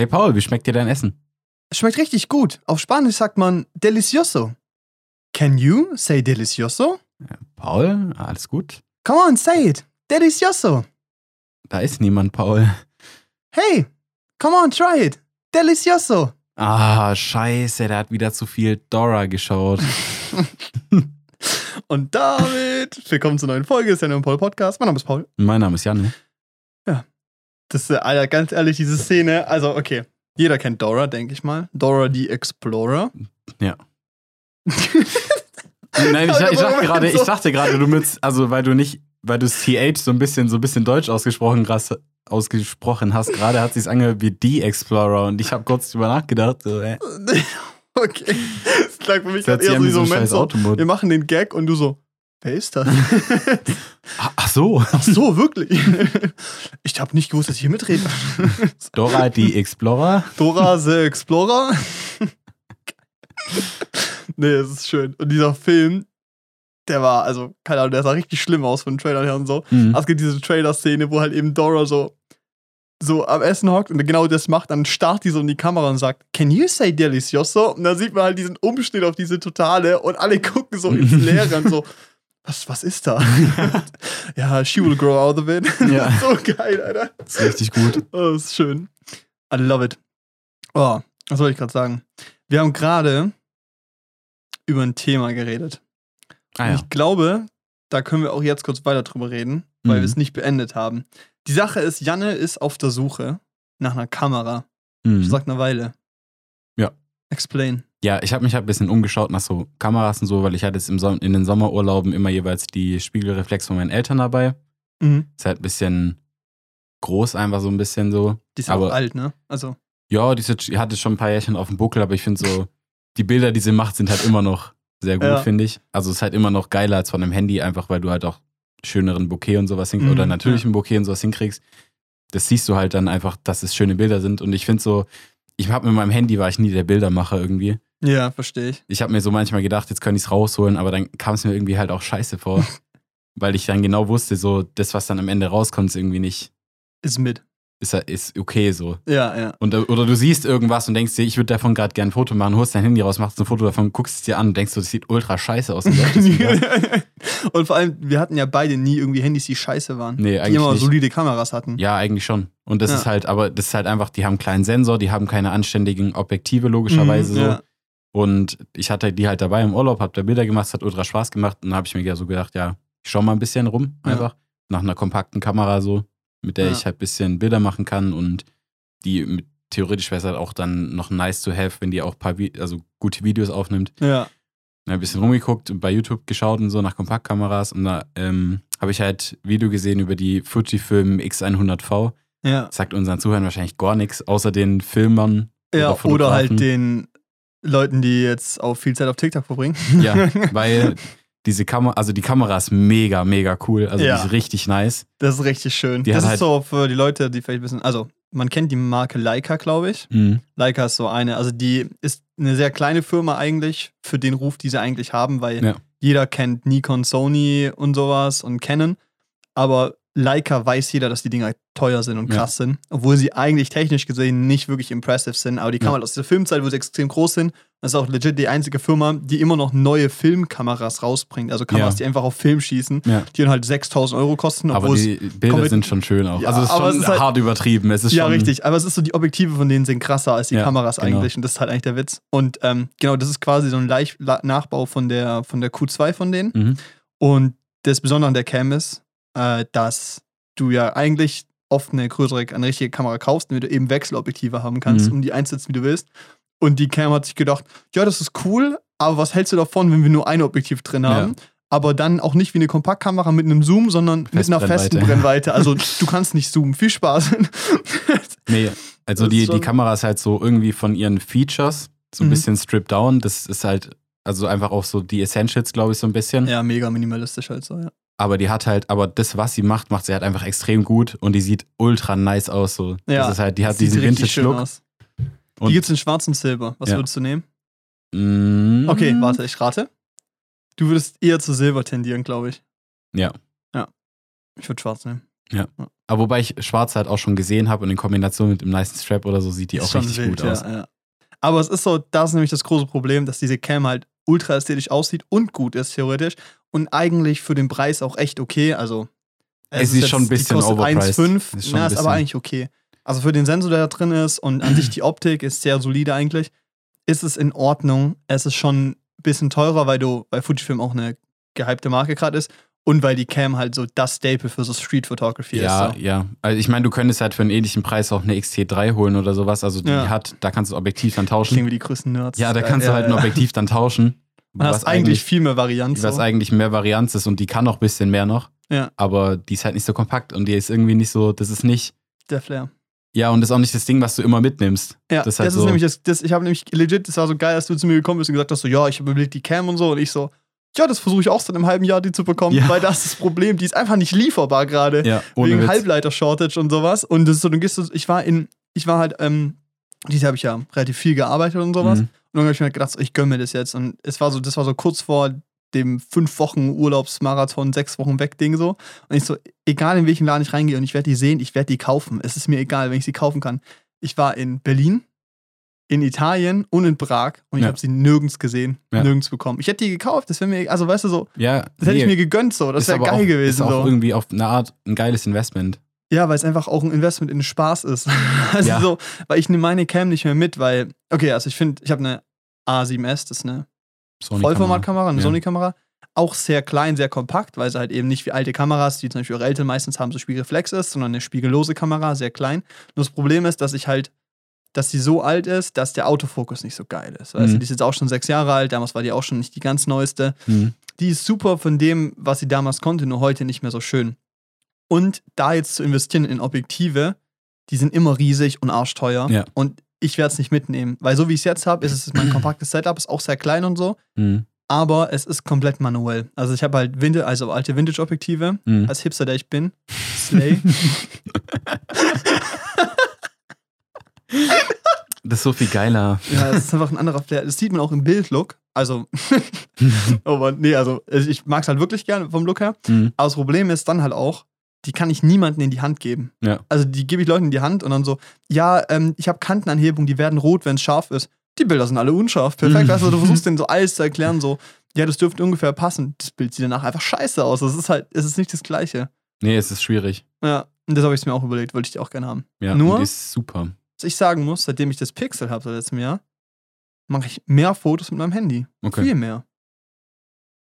Hey Paul, wie schmeckt dir dein Essen? Schmeckt richtig gut. Auf Spanisch sagt man delicioso. Can you say delicioso? Paul, alles gut? Come on, say it. Delicioso. Da ist niemand, Paul. Hey, come on, try it. Delicioso. Ah, scheiße, der hat wieder zu viel Dora geschaut. Und damit willkommen zur neuen Folge des Jan Paul Podcast. Mein Name ist Paul. mein Name ist Janne. Das ist, äh, Alter, ganz ehrlich, diese Szene, also okay, jeder kennt Dora, denke ich mal. Dora die Explorer. Ja. Nein, ich, ich, dachte gerade, ich dachte gerade, du mit, also weil du nicht, weil du das TH so ein bisschen, so ein bisschen deutsch ausgesprochen, hast, ausgesprochen hast, gerade hat sie es angehört wie die Explorer und ich habe kurz drüber nachgedacht. So, äh, okay. Das klang für mich gerade eher so wie so Moment so, wir machen den Gag und du so, wer ist das? Ach, ach so, Ach so, wirklich? Ich habe nicht gewusst, dass ich hier mitrede. Dora die Explorer. Dora the Explorer. nee, es ist schön. Und dieser Film, der war, also, keine Ahnung, der sah richtig schlimm aus von den Trailern her und so. Mhm. Es gibt diese Trailer-Szene, wo halt eben Dora so, so am Essen hockt und genau das macht, dann starrt die so in die Kamera und sagt, Can you say delicioso? Und dann sieht man halt diesen Umschnitt auf diese Totale und alle gucken so ins Leere und so, was, was ist da? ja, she will grow out of it. Ja. so geil, Alter. Das ist richtig gut. Oh, das ist schön. I love it. Oh, was soll ich gerade sagen? Wir haben gerade über ein Thema geredet. Ah ja. Ich glaube, da können wir auch jetzt kurz weiter drüber reden, weil Mhm. wir es nicht beendet haben. Die Sache ist, Janne ist auf der Suche nach einer Kamera. Mhm. Schon seit einer Weile. Ja. Explain. Ja, ich habe mich halt ein bisschen umgeschaut nach so Kameras und so, weil ich hatte jetzt im Som in den Sommerurlauben immer jeweils die Spiegelreflex von meinen Eltern dabei. Mhm. Ist halt ein bisschen groß, einfach so ein bisschen so. Die ist ja Aber- auch alt, ne? Also, Ja, die, ist die hatte schon ein paar Jährchen auf dem Buckel, aber ich finde so, die Bilder, die sie macht, sind halt immer noch sehr gut, Ja. finde ich. Also es ist halt immer noch geiler als von einem Handy, einfach weil du halt auch schöneren Bokeh und sowas hinkriegst, Mhm, oder natürlichen Bokeh und sowas hinkriegst. Das siehst du halt dann einfach, dass es schöne Bilder sind. Und ich finde so, ich habe mit meinem Handy war ich nie der Bildermacher irgendwie. Ja, verstehe ich. Ich habe mir so manchmal gedacht, jetzt könnte ich es rausholen, aber dann kam es mir irgendwie halt auch scheiße vor. weil ich dann genau wusste, so das, was dann am Ende rauskommt, ist irgendwie nicht, Ist mit. ist, ist okay so. Ja, ja. Und, äh, oder du siehst irgendwas und denkst dir, ich würde davon gerade gerne ein Foto machen, holst dein Handy raus, machst ein Foto davon, guckst es dir an und denkst so, das sieht ultra scheiße aus. Und vor allem, wir hatten ja beide nie irgendwie Handys, die scheiße waren. nee, die eigentlich immer nicht. solide Kameras hatten. Ja, eigentlich schon. Und das Ja. ist halt, aber das ist halt einfach, die haben einen kleinen Sensor, die haben keine anständigen Objektive, logischerweise Mhm, so. ja. Und ich hatte die halt dabei im Urlaub, hab da Bilder gemacht, es hat ultra Spaß gemacht. Und dann habe ich mir ja so gedacht, ja, ich schau mal ein bisschen rum, Ja. einfach. Nach einer kompakten Kamera so, mit der Ja. ich halt ein bisschen Bilder machen kann und die mit, theoretisch wäre es halt auch dann noch nice to have, wenn die auch paar, Vi- also gute Videos aufnimmt. Ja. Dann ein bisschen rumgeguckt und bei YouTube geschaut und so nach Kompaktkameras und da ähm, habe ich halt Video gesehen über die Fujifilm X100V. Ja. Sagt unseren Zuhörern wahrscheinlich gar nichts, außer den Filmern. Ja, Oder oder halt den Leuten, die jetzt auch viel Zeit auf TikTok verbringen. Ja, weil diese Kamera, also die Kamera ist mega, mega cool. Also Ja. die ist richtig nice. Das ist richtig schön. Die das ist halt- so für die Leute, die vielleicht ein bisschen. Also, man kennt die Marke Leica, glaube ich. Mhm. Leica ist so eine, also die ist eine sehr kleine Firma eigentlich für den Ruf, die sie eigentlich haben, weil Ja. jeder kennt Nikon, Sony und sowas und Canon. Aber Leica weiß jeder, dass die Dinger teuer sind und Ja. krass sind, obwohl sie eigentlich technisch gesehen nicht wirklich impressive sind. Aber die Ja. man aus der Filmzeit, wo sie extrem groß sind, das ist auch legit die einzige Firma, die immer noch neue Filmkameras rausbringt. Also Kameras, Ja. die einfach auf Film schießen, Ja. die dann halt 6000 Euro kosten. Aber die Bilder sind schon schön auch. Ja, also es ist schon es ist halt- hart übertrieben. Es ist ja, schon, richtig. Aber es ist so, die Objektive von denen sind krasser als die Ja, Kameras genau. eigentlich. Und das ist halt eigentlich der Witz. Und ähm, genau, das ist quasi so ein Leicht Nachbau von der, von der Q2 von denen. Mhm. Und das Besondere an der Cam ist, äh, dass du ja eigentlich oft eine größere, eine richtige Kamera kaufst, damit du eben Wechselobjektive haben kannst, Mhm. um die einzusetzen, wie du willst. Und die Cam hat sich gedacht, ja, das ist cool, aber was hältst du davon, wenn wir nur ein Objektiv drin Ja. haben? Aber dann auch nicht wie eine Kompaktkamera mit einem Zoom, sondern mit einer festen. Brennweite. Also du kannst nicht zoomen. Viel Spaß. Nee, also die, die Kamera ist halt so irgendwie von ihren Features so ein Mhm. bisschen stripped down. Das ist halt, also einfach auch so die Essentials, glaube ich, so ein bisschen. ja, mega minimalistisch halt so, ja. Aber die hat halt, aber das, was sie macht, macht sie halt einfach extrem gut und die sieht ultra nice aus. So. Ja, das ist halt, die hat diesen Vintage-Look. Die gibt's in schwarz und silber. Was Ja. würdest du nehmen? Mm, Okay, warte, ich rate. Du würdest eher zu silber tendieren, glaube ich. Ja. Ja. Ich würde schwarz nehmen. Aber wobei ich schwarz halt auch schon gesehen habe und in Kombination mit dem nice Strap oder so sieht die Ist auch richtig wild, gut ja, aus. Ja. Aber es ist so, das ist nämlich das große Problem, dass diese Cam halt ultra ästhetisch aussieht und gut ist, theoretisch. Und eigentlich für den Preis auch echt okay. Also, Es ist schon ein bisschen die kostet overpriced. 1,5. Ist schon Na, ein ist aber eigentlich okay. Also für den Sensor, der da drin ist und an sich die Optik ist sehr solide eigentlich, ist es in Ordnung. Es ist schon ein bisschen teurer, weil du, weil Fujifilm auch eine gehypte Marke gerade ist und weil die Cam halt so das Staple für so Street Photography Ja, ist. So. ja. Also ich meine, du könntest halt für einen ähnlichen Preis auch eine XT3 holen oder sowas. Also die Ja. hat, da kannst du Objektiv dann Klingen tauschen. wie die größten Nerds. Ja, da kannst du ja, halt ein ja. Objektiv dann tauschen. Man was hast eigentlich viel mehr Varianz. was So. eigentlich mehr Varianz ist und die kann noch ein bisschen mehr noch. Ja. Aber die ist halt nicht so kompakt und die ist irgendwie nicht so, das ist nicht, Der Flair. ja, und das ist auch nicht das Ding, was du immer mitnimmst. Ja, Das das ist halt ist, so- nämlich das, das ich habe nämlich legit, das war so geil, dass du zu mir gekommen bist und gesagt hast, so, ja, ich habe überlegt die Cam und so und ich so, ja, das versuche ich auch seit einem halben Jahr, die zu bekommen, Ja. weil das ist das Problem, die ist einfach nicht lieferbar gerade. Ja, wegen. Halbleiter-Shortage und sowas. Und das ist so, dann gehst du, ich war in, ich war halt, ähm, dieses Jahr habe ich ja relativ viel gearbeitet und sowas. Mhm. Und dann habe ich mir halt gedacht, ich gönne mir das jetzt. Und es war so, das war so kurz vor dem fünf Wochen Urlaubsmarathon, sechs Wochen weg Ding so. Und ich so, egal in welchen Laden ich reingehe und ich werde die sehen, ich werde die kaufen. Es ist mir egal, wenn ich sie kaufen kann. Ich war in Berlin, in Italien und in Prag und ich Ja. habe sie nirgends gesehen, Ja. nirgends bekommen. Ich hätte die gekauft, das wäre mir, also weißt du so, Ja, das hätte nee, ich mir gegönnt so, das wäre geil auch, gewesen Ist auch so. irgendwie auf eine Art ein geiles Investment. Ja, weil es einfach auch ein Investment in den Spaß ist. also Ja. so, weil ich nehme meine Cam nicht mehr mit, weil, okay, also ich finde, ich habe eine A7S, das ist eine Vollformatkamera, eine Ja. Sony-Kamera. Auch sehr klein, sehr kompakt, weil sie halt eben nicht wie alte Kameras, die zum Beispiel eure Eltern meistens haben, so Spiegelreflex ist, sondern eine spiegellose Kamera, sehr klein. Nur das Problem ist, dass ich halt, dass sie so alt ist, dass der Autofokus nicht so geil ist. Weißt du, Mhm. die ist jetzt auch schon sechs Jahre alt, damals war die auch schon nicht die ganz neueste. Mhm. Die ist super von dem, was sie damals konnte, nur heute nicht mehr so schön. Und da jetzt zu investieren in Objektive, die sind immer riesig und arschteuer. Ja. Und ich werde es nicht mitnehmen, weil so wie ich es jetzt habe, ist es mein kompaktes Setup, ist auch sehr klein und so, Mhm. aber es ist komplett manuell. Also ich habe halt Vintage, also alte Vintage-Objektive, Mhm. als Hipster, der ich bin. Slay. Das ist so viel geiler. ja, es ist einfach ein anderer Flair. Das sieht man auch im Bildlook. Also, oh Mann, nee, also ich mag es halt wirklich gern vom Look her. Mhm. Aber das Problem ist dann halt auch, die kann ich niemandem in die Hand geben. Ja. Also die gebe ich Leuten in die Hand und dann so, ja, ähm, ich habe Kantenanhebung, die werden rot, wenn es scharf ist. Die Bilder sind alle unscharf. Perfekt. Mhm. Also du versuchst denen so alles zu erklären, so, ja, das dürfte ungefähr passen. Das Bild sieht danach einfach scheiße aus. Das ist halt, es ist nicht das Gleiche. Nee, es ist schwierig. Ja, und das habe ich mir auch überlegt, wollte ich die auch gerne haben. Ja, Nur- die ist super. Was ich sagen muss, seitdem ich das Pixel habe seit letztem Jahr, mache ich mehr Fotos mit meinem Handy. Okay. Viel mehr.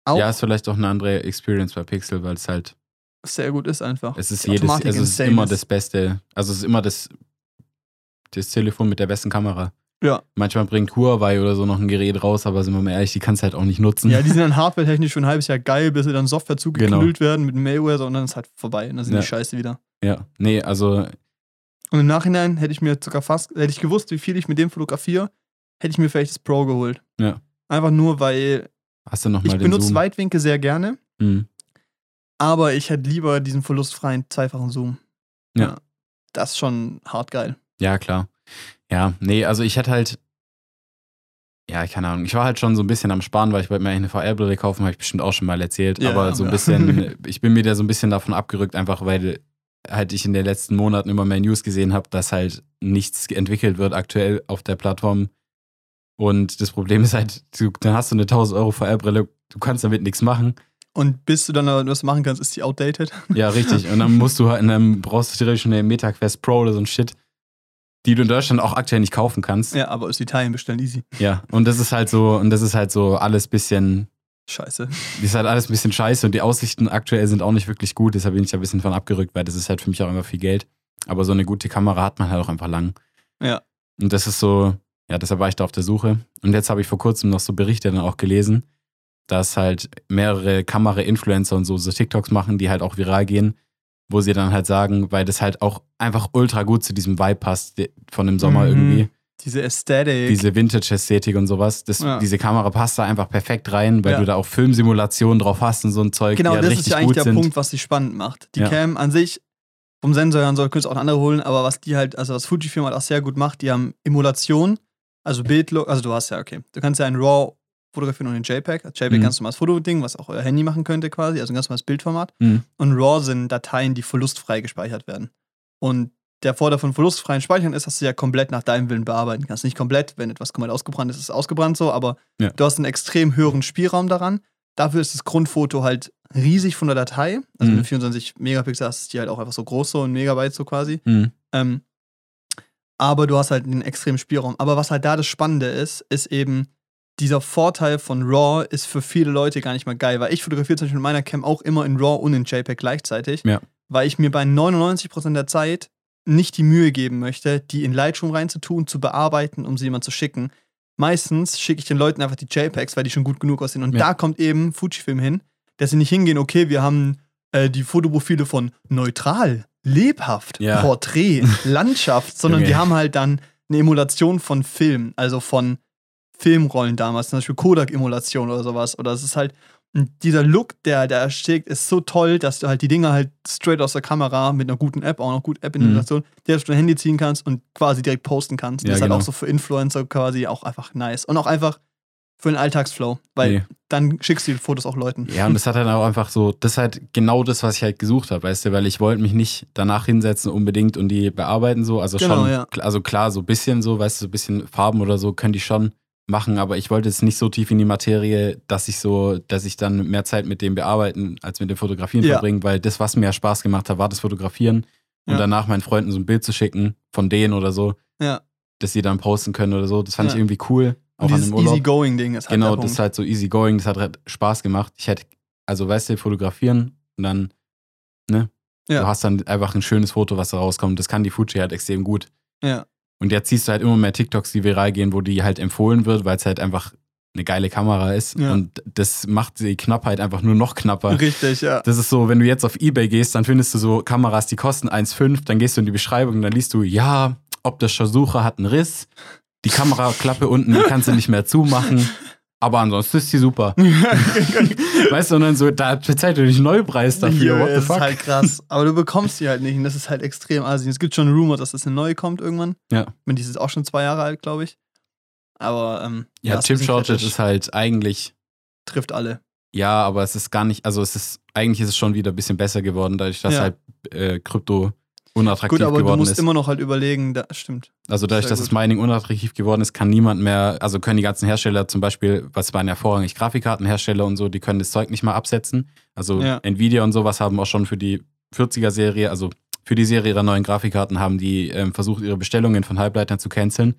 Auch Ja, ist vielleicht auch eine andere Experience bei Pixel, weil es halt, sehr gut ist einfach. es ist Die jedes, Automatik also es ist immer ist. das Beste. Also es ist immer das, das Telefon mit der besten Kamera. Ja. Manchmal bringt Huawei oder so noch ein Gerät raus, aber sind wir mal ehrlich, die kannst du halt auch nicht nutzen. Ja, die sind dann hardware-technisch schon ein halbes Jahr geil, bis sie dann Software zugeknüllt Genau. werden mit Malware und dann ist halt vorbei. Und dann sind Ja. die scheiße wieder. ja. Nee, also Und im Nachhinein hätte ich mir sogar fast, hätte ich gewusst, wie viel ich mit dem fotografiere, hätte ich mir vielleicht das Pro geholt. Ja. Einfach nur, weil hast du noch mal ich benutze Zoom. Weitwinkel sehr gerne, Mhm. Aber ich hätte lieber diesen verlustfreien zweifachen Zoom. Ja. Das ist schon hart geil. Ja, klar. Ja, nee, also ich hätte halt, ja, keine Ahnung, ich war halt schon so ein bisschen am Sparen, weil ich wollte mir eigentlich eine VR-Brille kaufen, habe ich bestimmt auch schon mal erzählt. Ja, aber so ein ja. bisschen, ich bin mir da so ein bisschen davon abgerückt, einfach weil halt ich in den letzten Monaten immer mehr News gesehen habe, dass halt nichts entwickelt wird aktuell auf der Plattform. Und das Problem ist halt, du, dann hast du eine 1000 Euro VR-Brille, du kannst damit nichts machen. Und bis du dann aber was machen kannst, ist die outdated. Ja, richtig. Und dann musst du halt, dann brauchst du theoretisch eine MetaQuest Pro oder so ein Shit, die du in Deutschland auch aktuell nicht kaufen kannst. Ja, aber aus Italien bestellen easy. Ja, und das ist halt so, und das ist halt so alles bisschen, Scheiße. das ist halt alles ein bisschen scheiße und die Aussichten aktuell sind auch nicht wirklich gut, deshalb bin ich da ein bisschen von abgerückt, weil das ist halt für mich auch immer viel Geld. Aber so eine gute Kamera hat man halt auch einfach lang. Ja. Und das ist so, ja, deshalb war ich da auf der Suche. Und jetzt habe ich vor kurzem noch so Berichte dann auch gelesen, dass halt mehrere Kamera-Influencer und so, so TikToks machen, die halt auch viral gehen, wo sie dann halt sagen, weil das halt auch einfach ultra gut zu diesem Vibe passt von dem Sommer Mhm. irgendwie Diese Ästhetik. diese Vintage-Ästhetik und sowas. Das, Ja. Diese Kamera passt da einfach perfekt rein, weil Ja. du da auch Filmsimulationen drauf hast und so ein Zeug, genau, halt das richtig ist ja eigentlich der sind. Punkt, was sie spannend macht. Die Ja. Cam an sich, vom Sensor her und so, könntest du auch andere holen, aber was die halt, also was Fujifilm halt auch sehr gut macht, die haben Emulation, also Bildlook, also du hast ja, okay, du kannst ja ein RAW fotografieren und in JPEG. Also JPEG Mhm. ganz normales Fotoding, was auch euer Handy machen könnte quasi, also ein ganz normales Bildformat. Mhm. Und RAW sind Dateien, die verlustfrei gespeichert werden. Und der Vorteil von verlustfreien Speichern ist, dass du ja komplett nach deinem Willen bearbeiten kannst. Nicht komplett, wenn etwas komplett ausgebrannt ist, ist es ausgebrannt so, aber Ja. du hast einen extrem höheren Spielraum daran. Dafür ist das Grundfoto halt riesig von der Datei. Also Mhm. du 24 Megapixel hast, ist die halt auch einfach so groß, so ein Megabyte so quasi. Mhm. Ähm, aber du hast halt einen extremen Spielraum. Aber was halt da das Spannende ist, ist eben, dieser Vorteil von RAW ist für viele Leute gar nicht mal geil, weil ich fotografiere zum Beispiel mit meiner Cam auch immer in RAW und in JPEG gleichzeitig, Ja. weil ich mir bei 99% der Zeit nicht die Mühe geben möchte, die in Lightroom reinzutun, zu bearbeiten, um sie jemand zu schicken. Meistens schicke ich den Leuten einfach die JPEGs, weil die schon gut genug aussehen. Und Ja. da kommt eben Fujifilm hin, dass sie nicht hingehen, okay, wir haben äh, die Fotoprofile von neutral, lebhaft, Ja. Porträt, Landschaft, sondern Junge. die haben halt dann eine Emulation von Film, also von Filmrollen damals, zum Beispiel Kodak-Emulation oder sowas. Oder es ist halt, dieser Look, der da steht, ist so toll, dass du halt die Dinger halt straight aus der Kamera mit einer guten App, auch noch gut App-Emulation, die du dein Handy ziehen kannst und quasi direkt posten kannst. Mhm. Ja, das ist genau. halt auch so für Influencer quasi auch einfach nice. Und auch einfach für den Alltagsflow, weil Nee. dann schickst du die Fotos auch Leuten. Ja, und das hat dann auch einfach so, das ist halt genau das, was ich halt gesucht habe, weißt du, weil ich wollte mich nicht danach hinsetzen unbedingt und die bearbeiten so, also Genau, schon, ja. also klar, so ein bisschen so, weißt du, so ein bisschen Farben oder so könnte ich schon machen, aber ich wollte jetzt nicht so tief in die Materie, dass ich so, dass ich dann mehr Zeit mit dem Bearbeiten als mit dem Fotografieren Ja. verbringe, weil das, was mir Spaß gemacht hat, war das Fotografieren und Ja. danach meinen Freunden so ein Bild zu schicken von denen oder so, Ja. dass sie dann posten können oder so, das fand Ja. ich irgendwie cool, auch an dem Urlaub. Easygoing-Ding ist halt Genau, das ist halt so easy going, das hat halt Spaß gemacht. Ich hätte, also weißt du, fotografieren und dann, ne? Ja. Du hast dann einfach ein schönes Foto, was da rauskommt. Das kann die Fuji halt extrem gut. Ja. Und jetzt siehst du halt immer mehr TikToks, die viral gehen, wo die halt empfohlen wird, weil es halt einfach eine geile Kamera ist. Ja. Und das macht die Knappheit einfach nur noch knapper. Richtig, ja. Das ist so, wenn du jetzt auf Ebay gehst, dann findest du so Kameras, die kosten 1,5, dann gehst du in die Beschreibung, dann liest du, ja, optischer Sucher hat einen Riss, die Kameraklappe unten, die kannst du nicht mehr zumachen, aber ansonsten ist die super. weißt du, und dann so, da bezahlt du dich Neupreis dafür, Ja, what the das fuck? ist halt krass. Aber du bekommst die halt nicht. Und das ist halt extrem assi. Es gibt schon Rumor, dass das eine neue kommt irgendwann. Ja. Und die ist auch schon zwei Jahre alt, glaube ich. Aber ähm, ja, ein Chip Shortage ist halt eigentlich, trifft alle. ja, aber es ist gar nicht, also es ist, eigentlich ist es schon wieder ein bisschen besser geworden, dadurch, dass Ja. halt äh, Krypto unattraktiv Gut, aber du geworden musst ist. immer noch halt überlegen, da, stimmt. Also dadurch, Sehr dass gut. das Mining unattraktiv geworden ist, kann niemand mehr, also können die ganzen Hersteller zum Beispiel, was waren ja vorrangig Grafikkartenhersteller und so, die können das Zeug nicht mal absetzen. Also Ja. Nvidia und sowas haben auch schon für die 40er-Serie, also für die Serie ihrer neuen Grafikkarten, haben die ähm, versucht, ihre Bestellungen von Halbleitern zu canceln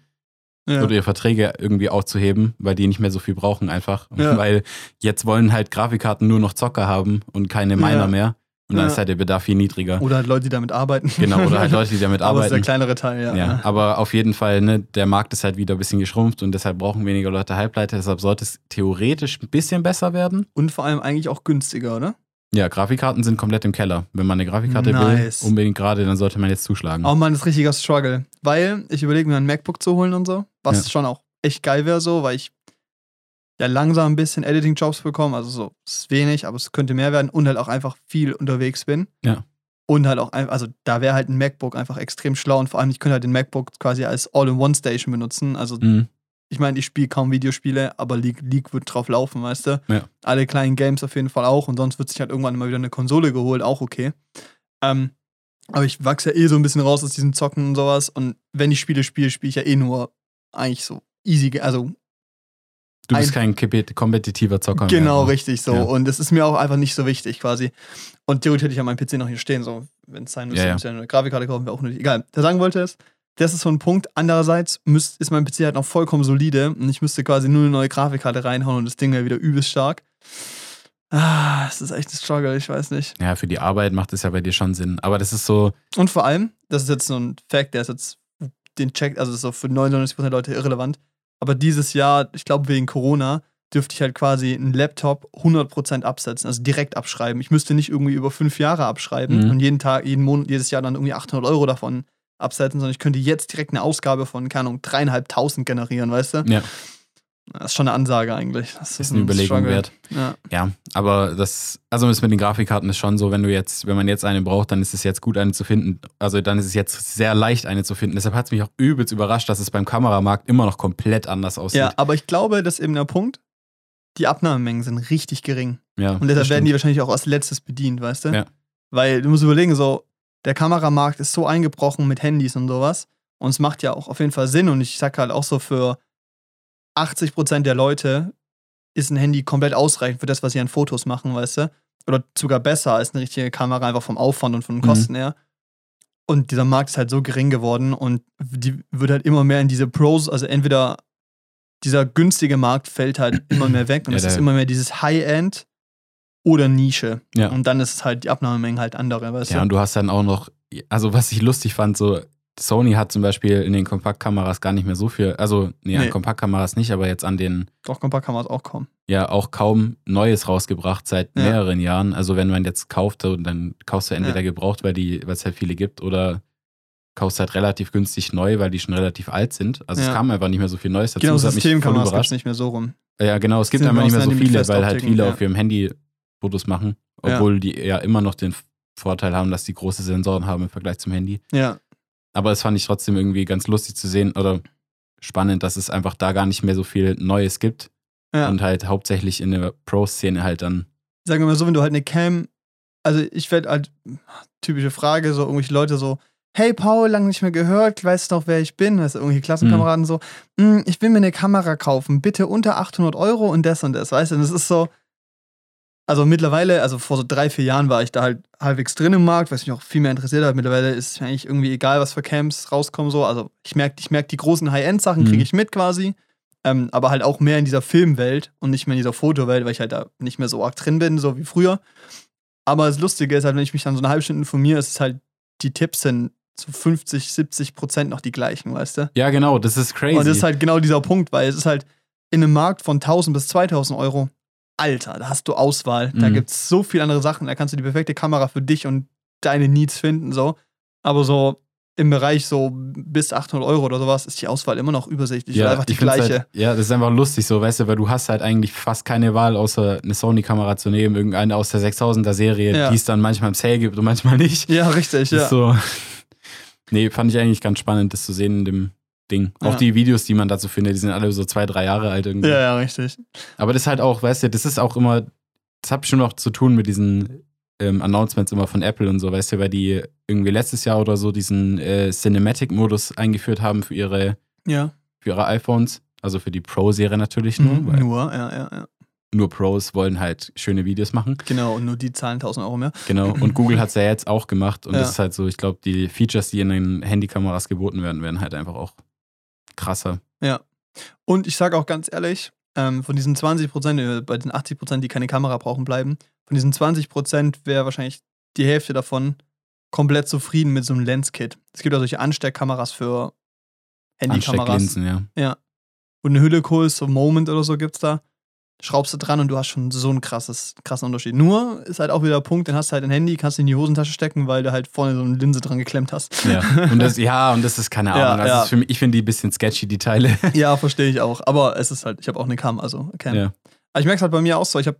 Ja. oder ihre Verträge irgendwie aufzuheben, weil die nicht mehr so viel brauchen einfach. Ja. Weil jetzt wollen halt Grafikkarten nur noch Zocker haben und keine Miner mehr. Und dann Ja. ist halt der Bedarf viel niedriger. Oder halt Leute, die damit arbeiten. Genau, oder halt Leute, die damit aber das ist arbeiten. der kleinere Teil, ja. Ja, aber auf jeden Fall, ne, der Markt ist halt wieder ein bisschen geschrumpft und deshalb brauchen weniger Leute Halbleiter. Deshalb sollte es theoretisch ein bisschen besser werden. Und vor allem eigentlich auch günstiger, oder? Ja, Grafikkarten sind komplett im Keller. Wenn man eine Grafikkarte Nice. will, unbedingt gerade, dann sollte man jetzt zuschlagen. Auch mal ein richtiger Struggle. Weil ich überlege mir ein MacBook zu holen und so, was Ja. schon auch echt geil wäre so, weil ich ja langsam ein bisschen Editing-Jobs bekomme. Also so, es ist wenig, aber es könnte mehr werden und halt auch einfach viel unterwegs bin. Ja. Und halt auch, ein- also da wäre halt ein MacBook einfach extrem schlau und vor allem, ich könnte halt den MacBook quasi als All-in-One-Station benutzen. Also Mhm. ich meine, ich spiele kaum Videospiele, aber League, League wird drauf laufen, weißt du? Ja. Alle kleinen Games auf jeden Fall auch und sonst wird sich halt irgendwann immer wieder eine Konsole geholt, auch okay. Ähm, aber ich wachse ja eh so ein bisschen raus aus diesem Zocken und sowas und wenn ich Spiele spiele, spiele ich ja eh nur eigentlich so easy, also Du bist ein- kein kompetitiver Zocker genau mehr. richtig so Ja. und es ist mir auch einfach nicht so wichtig quasi. Und theoretisch hätte ich ja meinen PC noch hier stehen, so wenn es sein müsste, Ja, ja. eine Grafikkarte kaufen, wäre auch nötig. Egal. Der sagen wollte ist, das ist so ein Punkt. Andererseits müsst, ist mein PC halt noch vollkommen solide und ich müsste quasi nur eine neue Grafikkarte reinhauen und das Ding wäre wieder übelst stark. Ah, es ist echt ein Struggle, ich weiß nicht. Ja, für die Arbeit macht es ja bei dir schon Sinn. Aber das ist so, Und vor allem, das ist jetzt so ein Fact, der ist jetzt den checkt, also das ist so für 99% der Leute irrelevant. Aber dieses Jahr, ich glaube wegen Corona, dürfte ich halt quasi einen Laptop 100% absetzen, also direkt abschreiben. Ich müsste nicht irgendwie über fünf Jahre abschreiben Mhm. und jeden Tag, jeden Monat, jedes Jahr dann irgendwie 800 Euro davon absetzen, sondern ich könnte jetzt direkt eine Ausgabe von, keine Ahnung, dreieinhalbtausend generieren, weißt du? ja, Das ist schon eine Ansage eigentlich. Das ist eine Überlegung Struggle. wert. Ja. Ja, aber das, also das mit den Grafikkarten ist schon so, wenn du jetzt, wenn man jetzt eine braucht, dann ist es jetzt gut, eine zu finden. Also dann ist es jetzt sehr leicht, eine zu finden. Deshalb hat es mich auch übelst überrascht, dass es beim Kameramarkt immer noch komplett anders aussieht. ja, aber ich glaube, das ist eben der Punkt. die Abnahmemengen sind richtig gering. Ja, Und deshalb werden die wahrscheinlich auch als letztes bedient, weißt du? Ja. Weil du musst überlegen, so, der Kameramarkt ist so eingebrochen mit Handys und sowas. Und es macht ja auch auf jeden Fall Sinn. Und ich sag halt auch so, für 80% der Leute ist ein Handy komplett ausreichend für das, was sie an Fotos machen, weißt du? Oder sogar besser als eine richtige Kamera, einfach vom Aufwand und von den Mhm. Kosten her. Und dieser Markt ist halt so gering geworden und die wird halt immer mehr in diese Pros, also entweder dieser günstige Markt fällt halt immer mehr weg und Ja, es ist immer mehr dieses High-End oder Nische. Ja. Und dann ist es halt die Abnahmemengen halt andere, weißt Ja, du? und du hast dann auch noch, also was ich lustig fand, so Sony hat zum Beispiel in den Kompaktkameras gar nicht mehr so viel, also nee, an Nee. Kompaktkameras nicht, aber jetzt an den Doch, Kompaktkameras auch kommen. ja auch kaum Neues rausgebracht seit Ja. mehreren Jahren. Also wenn man jetzt kauft, dann kaufst du entweder Ja. gebraucht, weil die, weil es halt viele gibt, oder kaufst halt relativ günstig neu, weil die schon relativ alt sind. Also Ja. es kam einfach nicht mehr so viel Neues dazu. Genau, das Systemkameras gibt überrascht. nicht mehr so rum. Ja, genau, es gibt einfach nicht mehr so viele, weil halt viele auf ihrem Handy Fotos machen, obwohl die ja immer noch den Vorteil haben, dass die große Sensoren haben im Vergleich zum Handy. Ja. Aber es fand ich trotzdem irgendwie ganz lustig zu sehen oder spannend, dass es einfach da gar nicht mehr so viel Neues gibt Ja. und halt hauptsächlich in der Pro-Szene halt dann. Sagen wir mal so, wenn du halt eine Cam, also ich werde halt, typische Frage, so irgendwelche Leute so, hey Paul, lange nicht mehr gehört, weißt du noch, wer ich bin? Weißt du, irgendwelche Klassenkameraden so, "Mm, ich will mir eine Kamera kaufen, bitte unter 800 Euro und das und das, weißt du? Und das ist so, also mittlerweile, also vor so drei, vier Jahren war ich da halt halbwegs drin im Markt, was mich auch viel mehr interessiert hat. Mittlerweile ist es mir eigentlich irgendwie egal, was für Cams rauskommen, so. Also ich merke ich merk, die großen High-End-Sachen Mhm. kriege ich mit quasi. Ähm, aber halt auch mehr in dieser Filmwelt und nicht mehr in dieser Fotowelt, weil ich halt da nicht mehr so arg drin bin, so wie früher. Aber das Lustige ist halt, wenn ich mich dann so eine halbe Stunde informiere, ist es halt, die Tipps sind zu 50, 70 Prozent noch die gleichen, weißt du? Ja, genau, das ist crazy. Und das ist halt genau dieser Punkt, weil es ist halt in einem Markt von 1000 bis 2000 Euro, Alter, da hast du Auswahl. Da Mhm. gibt es so viele andere Sachen. Da kannst du die perfekte Kamera für dich und deine Needs finden, so. Aber so im Bereich so bis 800 Euro oder sowas ist die Auswahl immer noch übersichtlich. oder einfach die gleiche. Halt, ja, das ist einfach lustig so, weißt du, weil du hast halt eigentlich fast keine Wahl, außer eine Sony-Kamera zu nehmen, irgendeine aus der 6000er-Serie, Ja. die es dann manchmal im Sale gibt und manchmal nicht. Ja, richtig, ja. so. Nee, fand ich eigentlich ganz spannend, das zu sehen in dem Ding. Auch Ja. die Videos, die man dazu findet, die sind alle so zwei, drei Jahre alt irgendwie. Ja, ja, richtig. Aber das ist halt auch, weißt du, das ist auch immer, das hat schon noch zu tun mit diesen ähm, Announcements immer von Apple und so, weißt du, weil die irgendwie letztes Jahr oder so diesen äh, Cinematic-Modus eingeführt haben für ihre, Ja. für ihre iPhones. Also für die Pro-Serie natürlich nur, Mhm, nur, ja, ja, ja. nur Pros wollen halt schöne Videos machen. Genau, und nur die zahlen 1000 Euro mehr. Genau. Und Google hat es ja jetzt auch gemacht. Und Ja. das ist halt so, ich glaube, die Features, die in den Handykameras geboten werden, werden halt einfach auch krasser. Und ich sage auch ganz ehrlich, ähm, von diesen 20 Prozent, äh, bei den 80 Prozent, die keine Kamera brauchen, bleiben, von diesen 20 Prozent wäre wahrscheinlich die Hälfte davon komplett zufrieden mit so einem Lens-Kit. Es gibt ja solche Ansteckkameras für Handykameras. Anstecklinsen, ja. Wo du eine Hülle holst, so Moment oder so gibt's da. Schraubst du dran und du hast schon so einen krasses, krassen Unterschied. Nur ist halt auch wieder der Punkt, dann hast du halt ein Handy, kannst du in die Hosentasche stecken, weil du halt vorne so eine Linse dran geklemmt hast. Ja. Und das, ja, und das ist keine Ja, Ahnung. Also ja. das ist für mich, ich finde die ein bisschen sketchy, die Teile. Ja, verstehe ich auch. Aber es ist halt, ich habe auch eine Cam, also Cam. Ja. Aber ich merke es halt bei mir auch so. Ich habe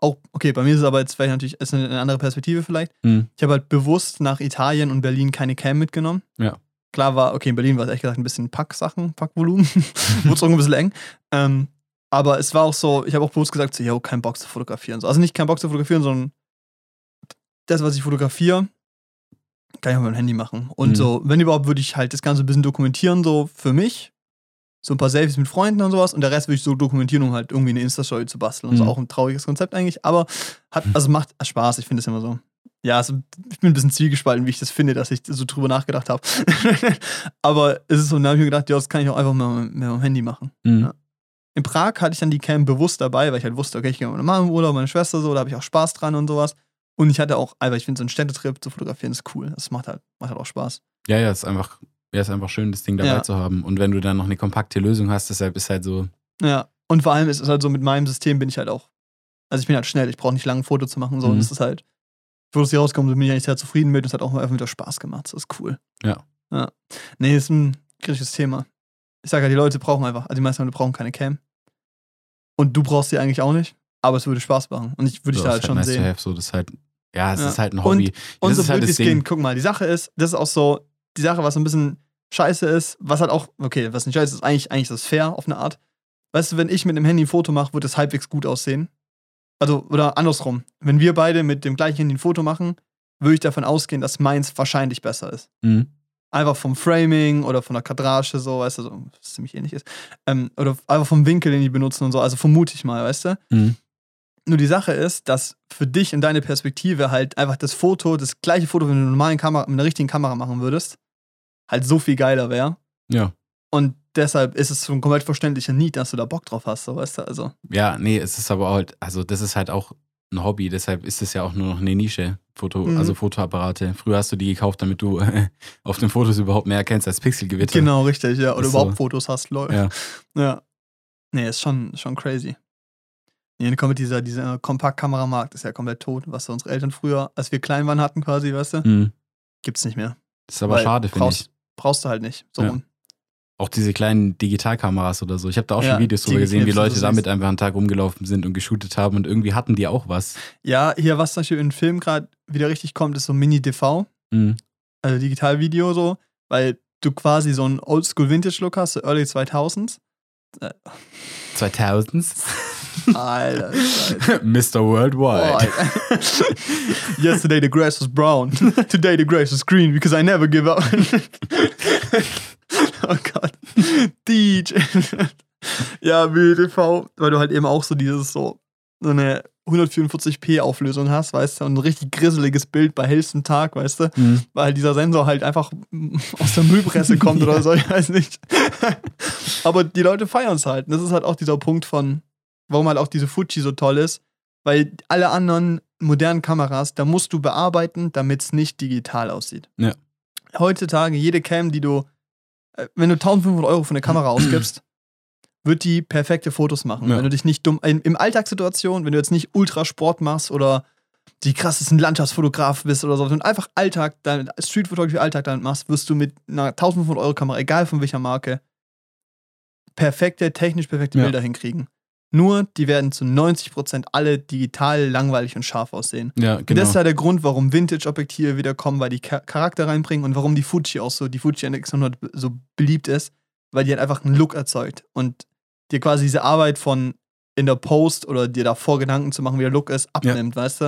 auch, okay, bei mir ist es aber jetzt vielleicht natürlich ist eine, andere Perspektive vielleicht. Hm. Ich habe halt bewusst nach Italien und Berlin keine Cam mitgenommen. Ja. Klar war, okay, in Berlin war es ehrlich gesagt ein bisschen Packsachen, Packvolumen. Wurde es auch ein bisschen eng. Ähm, aber es war auch so, ich habe auch bewusst gesagt, so, yo, kein Bock zu fotografieren. So, Also nicht kein Bock zu fotografieren, sondern das, was ich fotografiere, kann ich auch mit dem Handy machen. Und Mhm. so, wenn überhaupt, würde ich halt das Ganze ein bisschen dokumentieren, so für mich. So ein paar Selfies mit Freunden und sowas. Und der Rest würde ich so dokumentieren, um halt irgendwie eine Insta-Story zu basteln. Und so Mhm. auch ein trauriges Konzept eigentlich. Aber hat, also macht Spaß, ich finde es immer so. Ja, also ich bin ein bisschen zwiegespalten, wie ich das finde, dass ich so drüber nachgedacht habe. aber es ist so, da habe ich mir gedacht, ja, das kann ich auch einfach mit, mit meinem Handy machen. Hm. Ja. In Prag hatte ich dann die Cam bewusst dabei, weil ich halt wusste, okay, ich gehe mit meiner Mama im Urlaub, meine Schwester so, da habe ich auch Spaß dran und sowas. Und ich hatte auch, aber ich finde so einen Städtetrip zu fotografieren ist cool. Das macht halt, macht halt auch Spaß. Ja, ja, ist einfach, ja, ist einfach schön, das Ding dabei Ja. zu haben. Und wenn du dann noch eine kompakte Lösung hast, deshalb ist halt so, Ja. Und vor allem ist es halt so, mit meinem System bin ich halt auch, also ich bin halt schnell, ich brauche nicht lange ein Foto zu machen, so. Und Mhm. das ist halt, Fotos, die rauskommen, bin ich eigentlich sehr zufrieden mit. Das hat auch einfach wieder Spaß gemacht. Das ist cool. Ja. Ja. Nee, ist ein kritisches Thema. Ich sage ja, die Leute brauchen einfach, also die meisten Leute brauchen keine Cam. Und du brauchst sie eigentlich auch nicht, aber es würde Spaß machen. Und ich würde so da ist halt schon nice sehen. have, so, das halt, ja, es Ja. ist halt ein Und- Hobby. Und das so ist halt blöd wie es Ding. guck mal, die Sache ist, das ist auch so, die Sache, was so ein bisschen scheiße ist, was halt auch, okay, was nicht scheiße ist, eigentlich, eigentlich ist das fair auf eine Art. weißt du, wenn ich mit dem Handy ein Foto mache, wird es halbwegs gut aussehen. Also, oder andersrum. Wenn wir beide mit dem gleichen Handy ein Foto machen, würde ich davon ausgehen, dass meins wahrscheinlich besser ist. Mhm. Einfach vom Framing oder von der Kadrage, so, weißt du, so, was ziemlich ähnlich ist. Ähm, oder einfach vom Winkel, den die benutzen und so. Also vermute ich mal, weißt du? Mhm. Nur die Sache ist, dass für dich in deine Perspektive halt einfach das Foto, das gleiche Foto, wenn du eine normalen Kamera, mit einer richtigen Kamera machen würdest, halt so viel geiler wäre. Ja. Und deshalb ist es so ein komplett verständlicher Need, dass du da Bock drauf hast, so weißt du, also. Ja, nee, es ist aber halt, also das ist halt auch ein Hobby, deshalb ist es ja auch nur noch eine Nische, Foto, Mhm. also Fotoapparate. Früher hast du die gekauft, damit du auf den Fotos überhaupt mehr erkennst als Pixelgewitter. Genau, richtig, ja. Oder Ist überhaupt so. Fotos hast, lol. Ja. Ja. Nee, ist schon, schon crazy. Nee, dann kommt dieser, dieser Kompaktkameramarkt, ist ja komplett tot, was unsere Eltern früher, als wir klein waren, hatten quasi, weißt du? Mhm. Gibt's nicht mehr. Das ist aber Weil schade, finde brauchst, ich. Brauchst du halt nicht. So Ja. rum. Auch diese kleinen Digitalkameras oder so. Ich habe da auch Ja, schon Videos drüber gesehen, wie Leute so damit einfach einen Tag rumgelaufen sind und geshootet haben und irgendwie hatten die auch was. Ja, hier, was zum Beispiel in Film gerade wieder richtig kommt, ist so Mini-DV, Mhm. also Digitalvideo so, weil du quasi so einen Oldschool-Vintage-Look hast, so Early 2000s. 2000s. Alter, Scheiße. Mr. Worldwide. Yesterday the grass was brown. Today the grass is green because I never give up. Oh Gott. DJ. ja, BTV, weil du halt eben auch so dieses so, so eine 144p Auflösung hast, weißt du, und ein richtig grisseliges Bild bei hellstem Tag, weißt du, Mhm. weil dieser Sensor halt einfach aus der Müllpresse kommt oder so, ich weiß nicht. Aber die Leute feiern es halt. Und das ist halt auch dieser Punkt von, warum halt auch diese Fuji so toll ist, weil alle anderen modernen Kameras, da musst du bearbeiten, damit es nicht digital aussieht. Ja. Heutzutage, jede Cam, die du, wenn du 1500 Euro für eine Kamera ausgibst, wird die perfekte Fotos machen. Ja. Wenn du dich nicht dumm, in, im Alltagssituation, wenn du jetzt nicht Ultrasport machst oder die krassesten Landschaftsfotograf bist oder so, wenn du einfach Alltag, dein Streetfotografie Alltag damit machst, wirst du mit einer 1500 Euro Kamera, egal von welcher Marke, perfekte, technisch perfekte Ja. Bilder hinkriegen. Nur, die werden zu 90% alle digital, langweilig und scharf aussehen. Ja, Und genau. das ist ja der Grund, warum Vintage-Objektive wieder kommen, weil die Cha- Charakter reinbringen und warum die Fuji auch so, die Fuji NX100 so beliebt ist, weil die halt einfach einen Look erzeugt und dir quasi diese Arbeit von in der Post oder dir davor Gedanken zu machen, wie der Look ist, abnimmt, weißt du?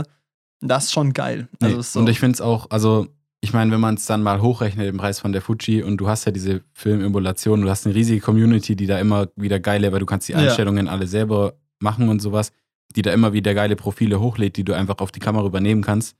Und Das ist schon geil. Also Nee. ist so, Und ich finde es auch, also ich meine, wenn man es dann mal hochrechnet, den Preis von der Fuji und du hast ja diese Filmemulation, du hast eine riesige Community, die da immer wieder geile, weil du kannst die Ja. Einstellungen alle selber machen und sowas, die da immer wieder geile Profile hochlädt, die du einfach auf die Kamera übernehmen kannst.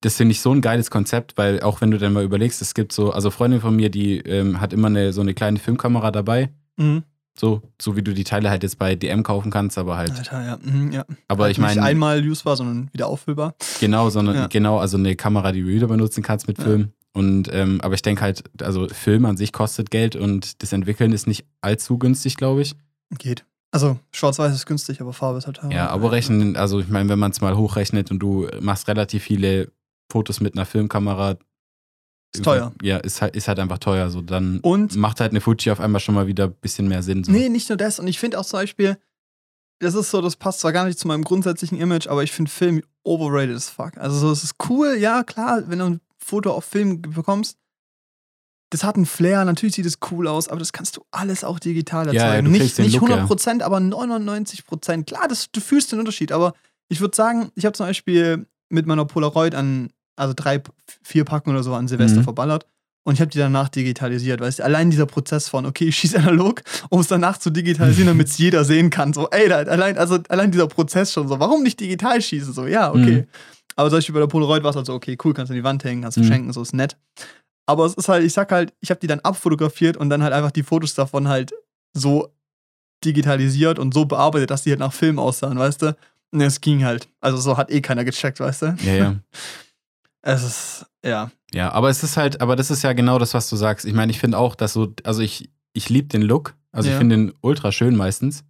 Das finde ich so ein geiles Konzept, weil auch wenn du dann mal überlegst, es gibt so, also Freundin von mir, die ähm, hat immer eine, so eine kleine Filmkamera dabei, Mhm. So, so wie du die Teile halt jetzt bei DM kaufen kannst, aber halt, Alter, ja. Mhm, ja. aber ich Nicht meine, einmal usbar, sondern wieder auffüllbar. Genau, sondern Ja. genau, also eine Kamera, die du wieder benutzen kannst mit Ja. Film. Und ähm, aber ich denke halt, also Film an sich kostet Geld und das Entwickeln ist nicht allzu günstig, glaube ich. Geht. Also, schwarz-weiß ist günstig, aber Farbe ist halt teuer. Ja, aber rechnen, also ich meine, wenn man es mal hochrechnet und du machst relativ viele Fotos mit einer Filmkamera. Ist teuer. Ja, ist halt, ist halt einfach teuer. So, dann Und macht halt eine Fuji auf einmal schon mal wieder ein bisschen mehr Sinn. So. Nee, nicht nur das. Und ich finde auch zum Beispiel, das ist so, das passt zwar gar nicht zu meinem grundsätzlichen Image, aber ich finde Film overrated as fuck. Also so, es ist cool, ja, klar, wenn du ein Foto auf Film bekommst, das hat einen Flair, natürlich sieht es cool aus, aber das kannst du alles auch digital Ja, erzeugen. ja, du nicht nicht Look, ja. 100%, aber 99%. Klar, das, du fühlst den Unterschied, aber ich würde sagen, ich habe zum Beispiel mit meiner Polaroid an, also drei, vier Packen oder so an Silvester Mhm. verballert. Und ich habe die danach digitalisiert, weißt du, allein dieser Prozess von, okay, ich schieße analog, um es danach zu digitalisieren, damit es jeder sehen kann. So, ey, da, allein, also allein dieser Prozess schon so, warum nicht digital schießen? So, ja, okay. Mhm. Aber zum Beispiel bei der Polaroid war es halt so, okay, cool, kannst du an die Wand hängen, kannst du Mhm. schenken, so ist nett. Aber es ist halt, ich sag halt, ich habe die dann abfotografiert und dann halt einfach die Fotos davon halt so digitalisiert und so bearbeitet, dass die halt nach Film aussahen, weißt du? Und es ging halt. Also so hat eh keiner gecheckt, weißt du? Ja, ja. Es ist, ja. Ja, aber es ist halt, aber das ist ja genau das, was du sagst. Ich meine, ich finde auch, dass so, also ich, ich liebe den Look. Also ich Ja. finde den ultra schön meistens.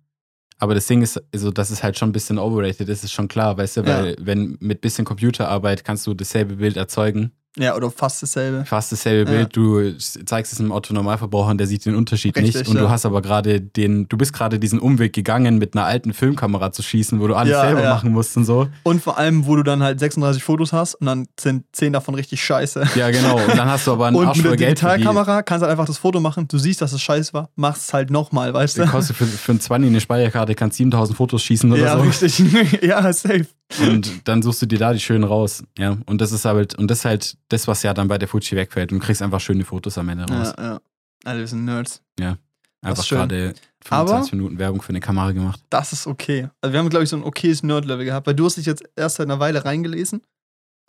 Aber das Ding ist, also, dass es halt schon ein bisschen overrated ist, ist schon klar, weißt du, weil wenn mit bisschen Computerarbeit kannst du dasselbe Bild erzeugen Ja, oder fast dasselbe. fast dasselbe Ja. Bild. Du zeigst es einem Otto-Normalverbraucher und der sieht den Unterschied Richtig, nicht. Und ja. du hast aber gerade den, du bist gerade diesen Umweg gegangen, mit einer alten Filmkamera zu schießen, wo du alles Ja, selber ja. machen musst und so. Und vor allem, wo du dann halt 36 Fotos hast und dann sind 10 davon richtig scheiße. Ja, genau. Und dann hast du aber einen Und Arsch mit der voll Geld für die. Digitalkamera kannst du halt einfach das Foto machen. Du siehst, dass es scheiße war, machst es halt nochmal, weißt du? Kostet für, für ein 20 eine Speicherkarte, kannst 7000 Fotos schießen oder ja, so. richtig. ja, safe. Und dann suchst du dir da die schönen raus. Ja. Und das ist halt, und das ist halt das, was ja dann bei der Fuji wegfällt. Und kriegst einfach schöne Fotos am Ende raus. Ja, ja. Alle sind Nerds. einfach schön. gerade 25 Aber- Minuten Werbung für eine Kamera gemacht. Das ist okay. Also wir haben, glaube ich, so ein okayes Nerd-Level gehabt, weil du hast dich jetzt erst seit einer Weile reingelesen.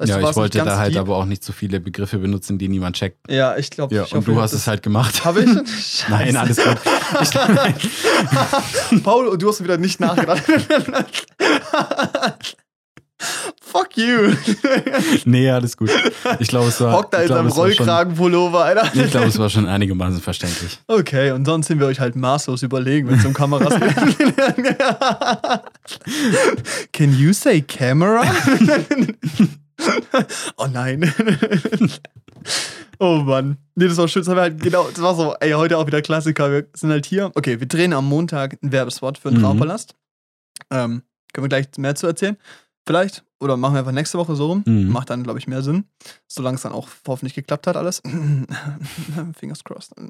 Heißt, ja, ich wollte da halt deep. aber auch nicht so viele Begriffe benutzen, die niemand checkt. Ja, ich glaube. Ja, ich und hoffe, du hast es halt gemacht. Habe ich? Scheiße. Nein, alles gut. Ich, Paul, und du hast wieder nicht nachgedacht. Fuck you. nee, alles gut. Ich glaube, es war. Hockt da ich in glaube, seinem es war schon- Rollkragenpullover, Alter. Ich glaube, es war schon einigermaßen verständlich. Okay, und sonst sind wir euch halt maßlos überlegen, wenn es um Kameras geht. Can you say camera? oh nein. oh Mann. Nee, das war schön. Das, halt genau, das war so, ey, heute auch wieder Klassiker. Wir sind halt hier. Okay, wir drehen am Montag ein Werbespot für den Mhm. Traumpalast. Ähm, können wir gleich mehr zu erzählen? Vielleicht. Oder machen wir einfach nächste Woche so rum. Mhm. Macht dann, glaube ich, mehr Sinn. Solange es dann auch hoffentlich geklappt hat, alles. Fingers crossed.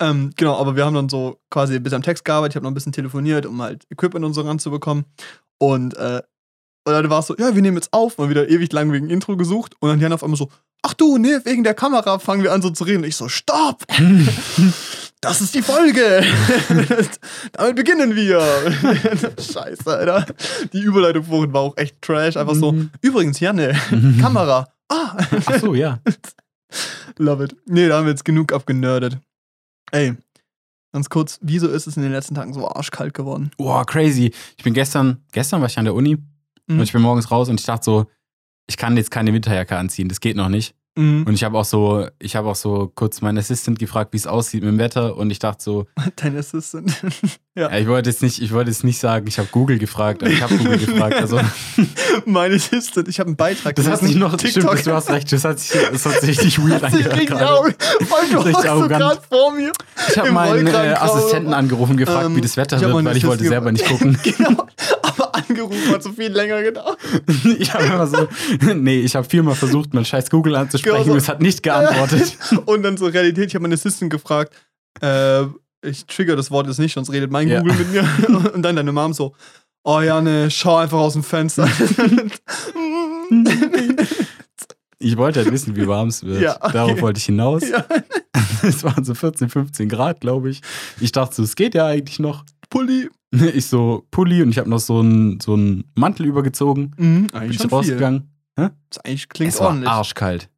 Ähm, genau, aber wir haben dann so quasi ein bisschen am Text gearbeitet. Ich habe noch ein bisschen telefoniert, um halt Equipment und so ranzubekommen. Und, äh, und dann war es so, ja, wir nehmen jetzt auf. Und wieder ewig lang wegen Intro gesucht. Und dann Jan auf einmal so, ach du, nee, wegen der Kamera fangen wir an so zu reden. Und ich so, stopp! Das ist die Folge! Damit beginnen wir! Scheiße, Alter. Die Überleitung vorhin war auch echt trash. Einfach so, Mhm. übrigens, Janne, Kamera. Ah! Ach so, ja. Love it. Nee, da haben wir jetzt genug abgenördet. Ey, ganz kurz, wieso ist es in den letzten Tagen so arschkalt geworden? Boah, crazy. Ich bin gestern, gestern war ich an der Uni Mhm. und ich bin morgens raus und ich dachte so, ich kann jetzt keine Winterjacke anziehen, das geht noch nicht. Mhm. Und ich habe auch so, ich habe auch so kurz meinen Assistant gefragt, wie es aussieht mit dem Wetter und ich dachte so, Dein Assistant. ja, ich wollte jetzt nicht, ich wollte jetzt nicht sagen, ich habe Google gefragt, aber ich habe Google gefragt. Also mein Assistant. Ich habe einen Beitrag das hat sich noch, stimmt, du hast recht, das hat sich, das hat sich richtig weird angehört richtig gerade. Voll, du so gerade vor mir. Ich habe meinen äh. Assistenten angerufen, gefragt, Ähm, wie das Wetter wird, weil ich wollte selber nicht gucken. genau. Angerufen hat so viel länger gedauert. Ich habe immer so, nee, ich habe viermal versucht, mein scheiß Google anzusprechen, Genau so. es hat nicht geantwortet. Und dann so Realität, ich habe meinen Assistant gefragt, äh, ich trigger das Wort jetzt nicht, sonst redet mein Ja. Google mit mir. Und dann deine Mom so, oh ja, ne, schau einfach aus dem Fenster. Ich wollte halt wissen, wie warm es wird. Ja, okay. Darauf wollte ich hinaus. ja, Es waren so 14, 15 Grad, glaube ich. Ich dachte so, es geht ja eigentlich noch. Pulli. Ich so Pulli und ich habe noch so einen so einen Mantel übergezogen. Mhm, Bin eigentlich ich schon viel. rausgegangen. Das eigentlich klingt es war ordentlich. arschkalt.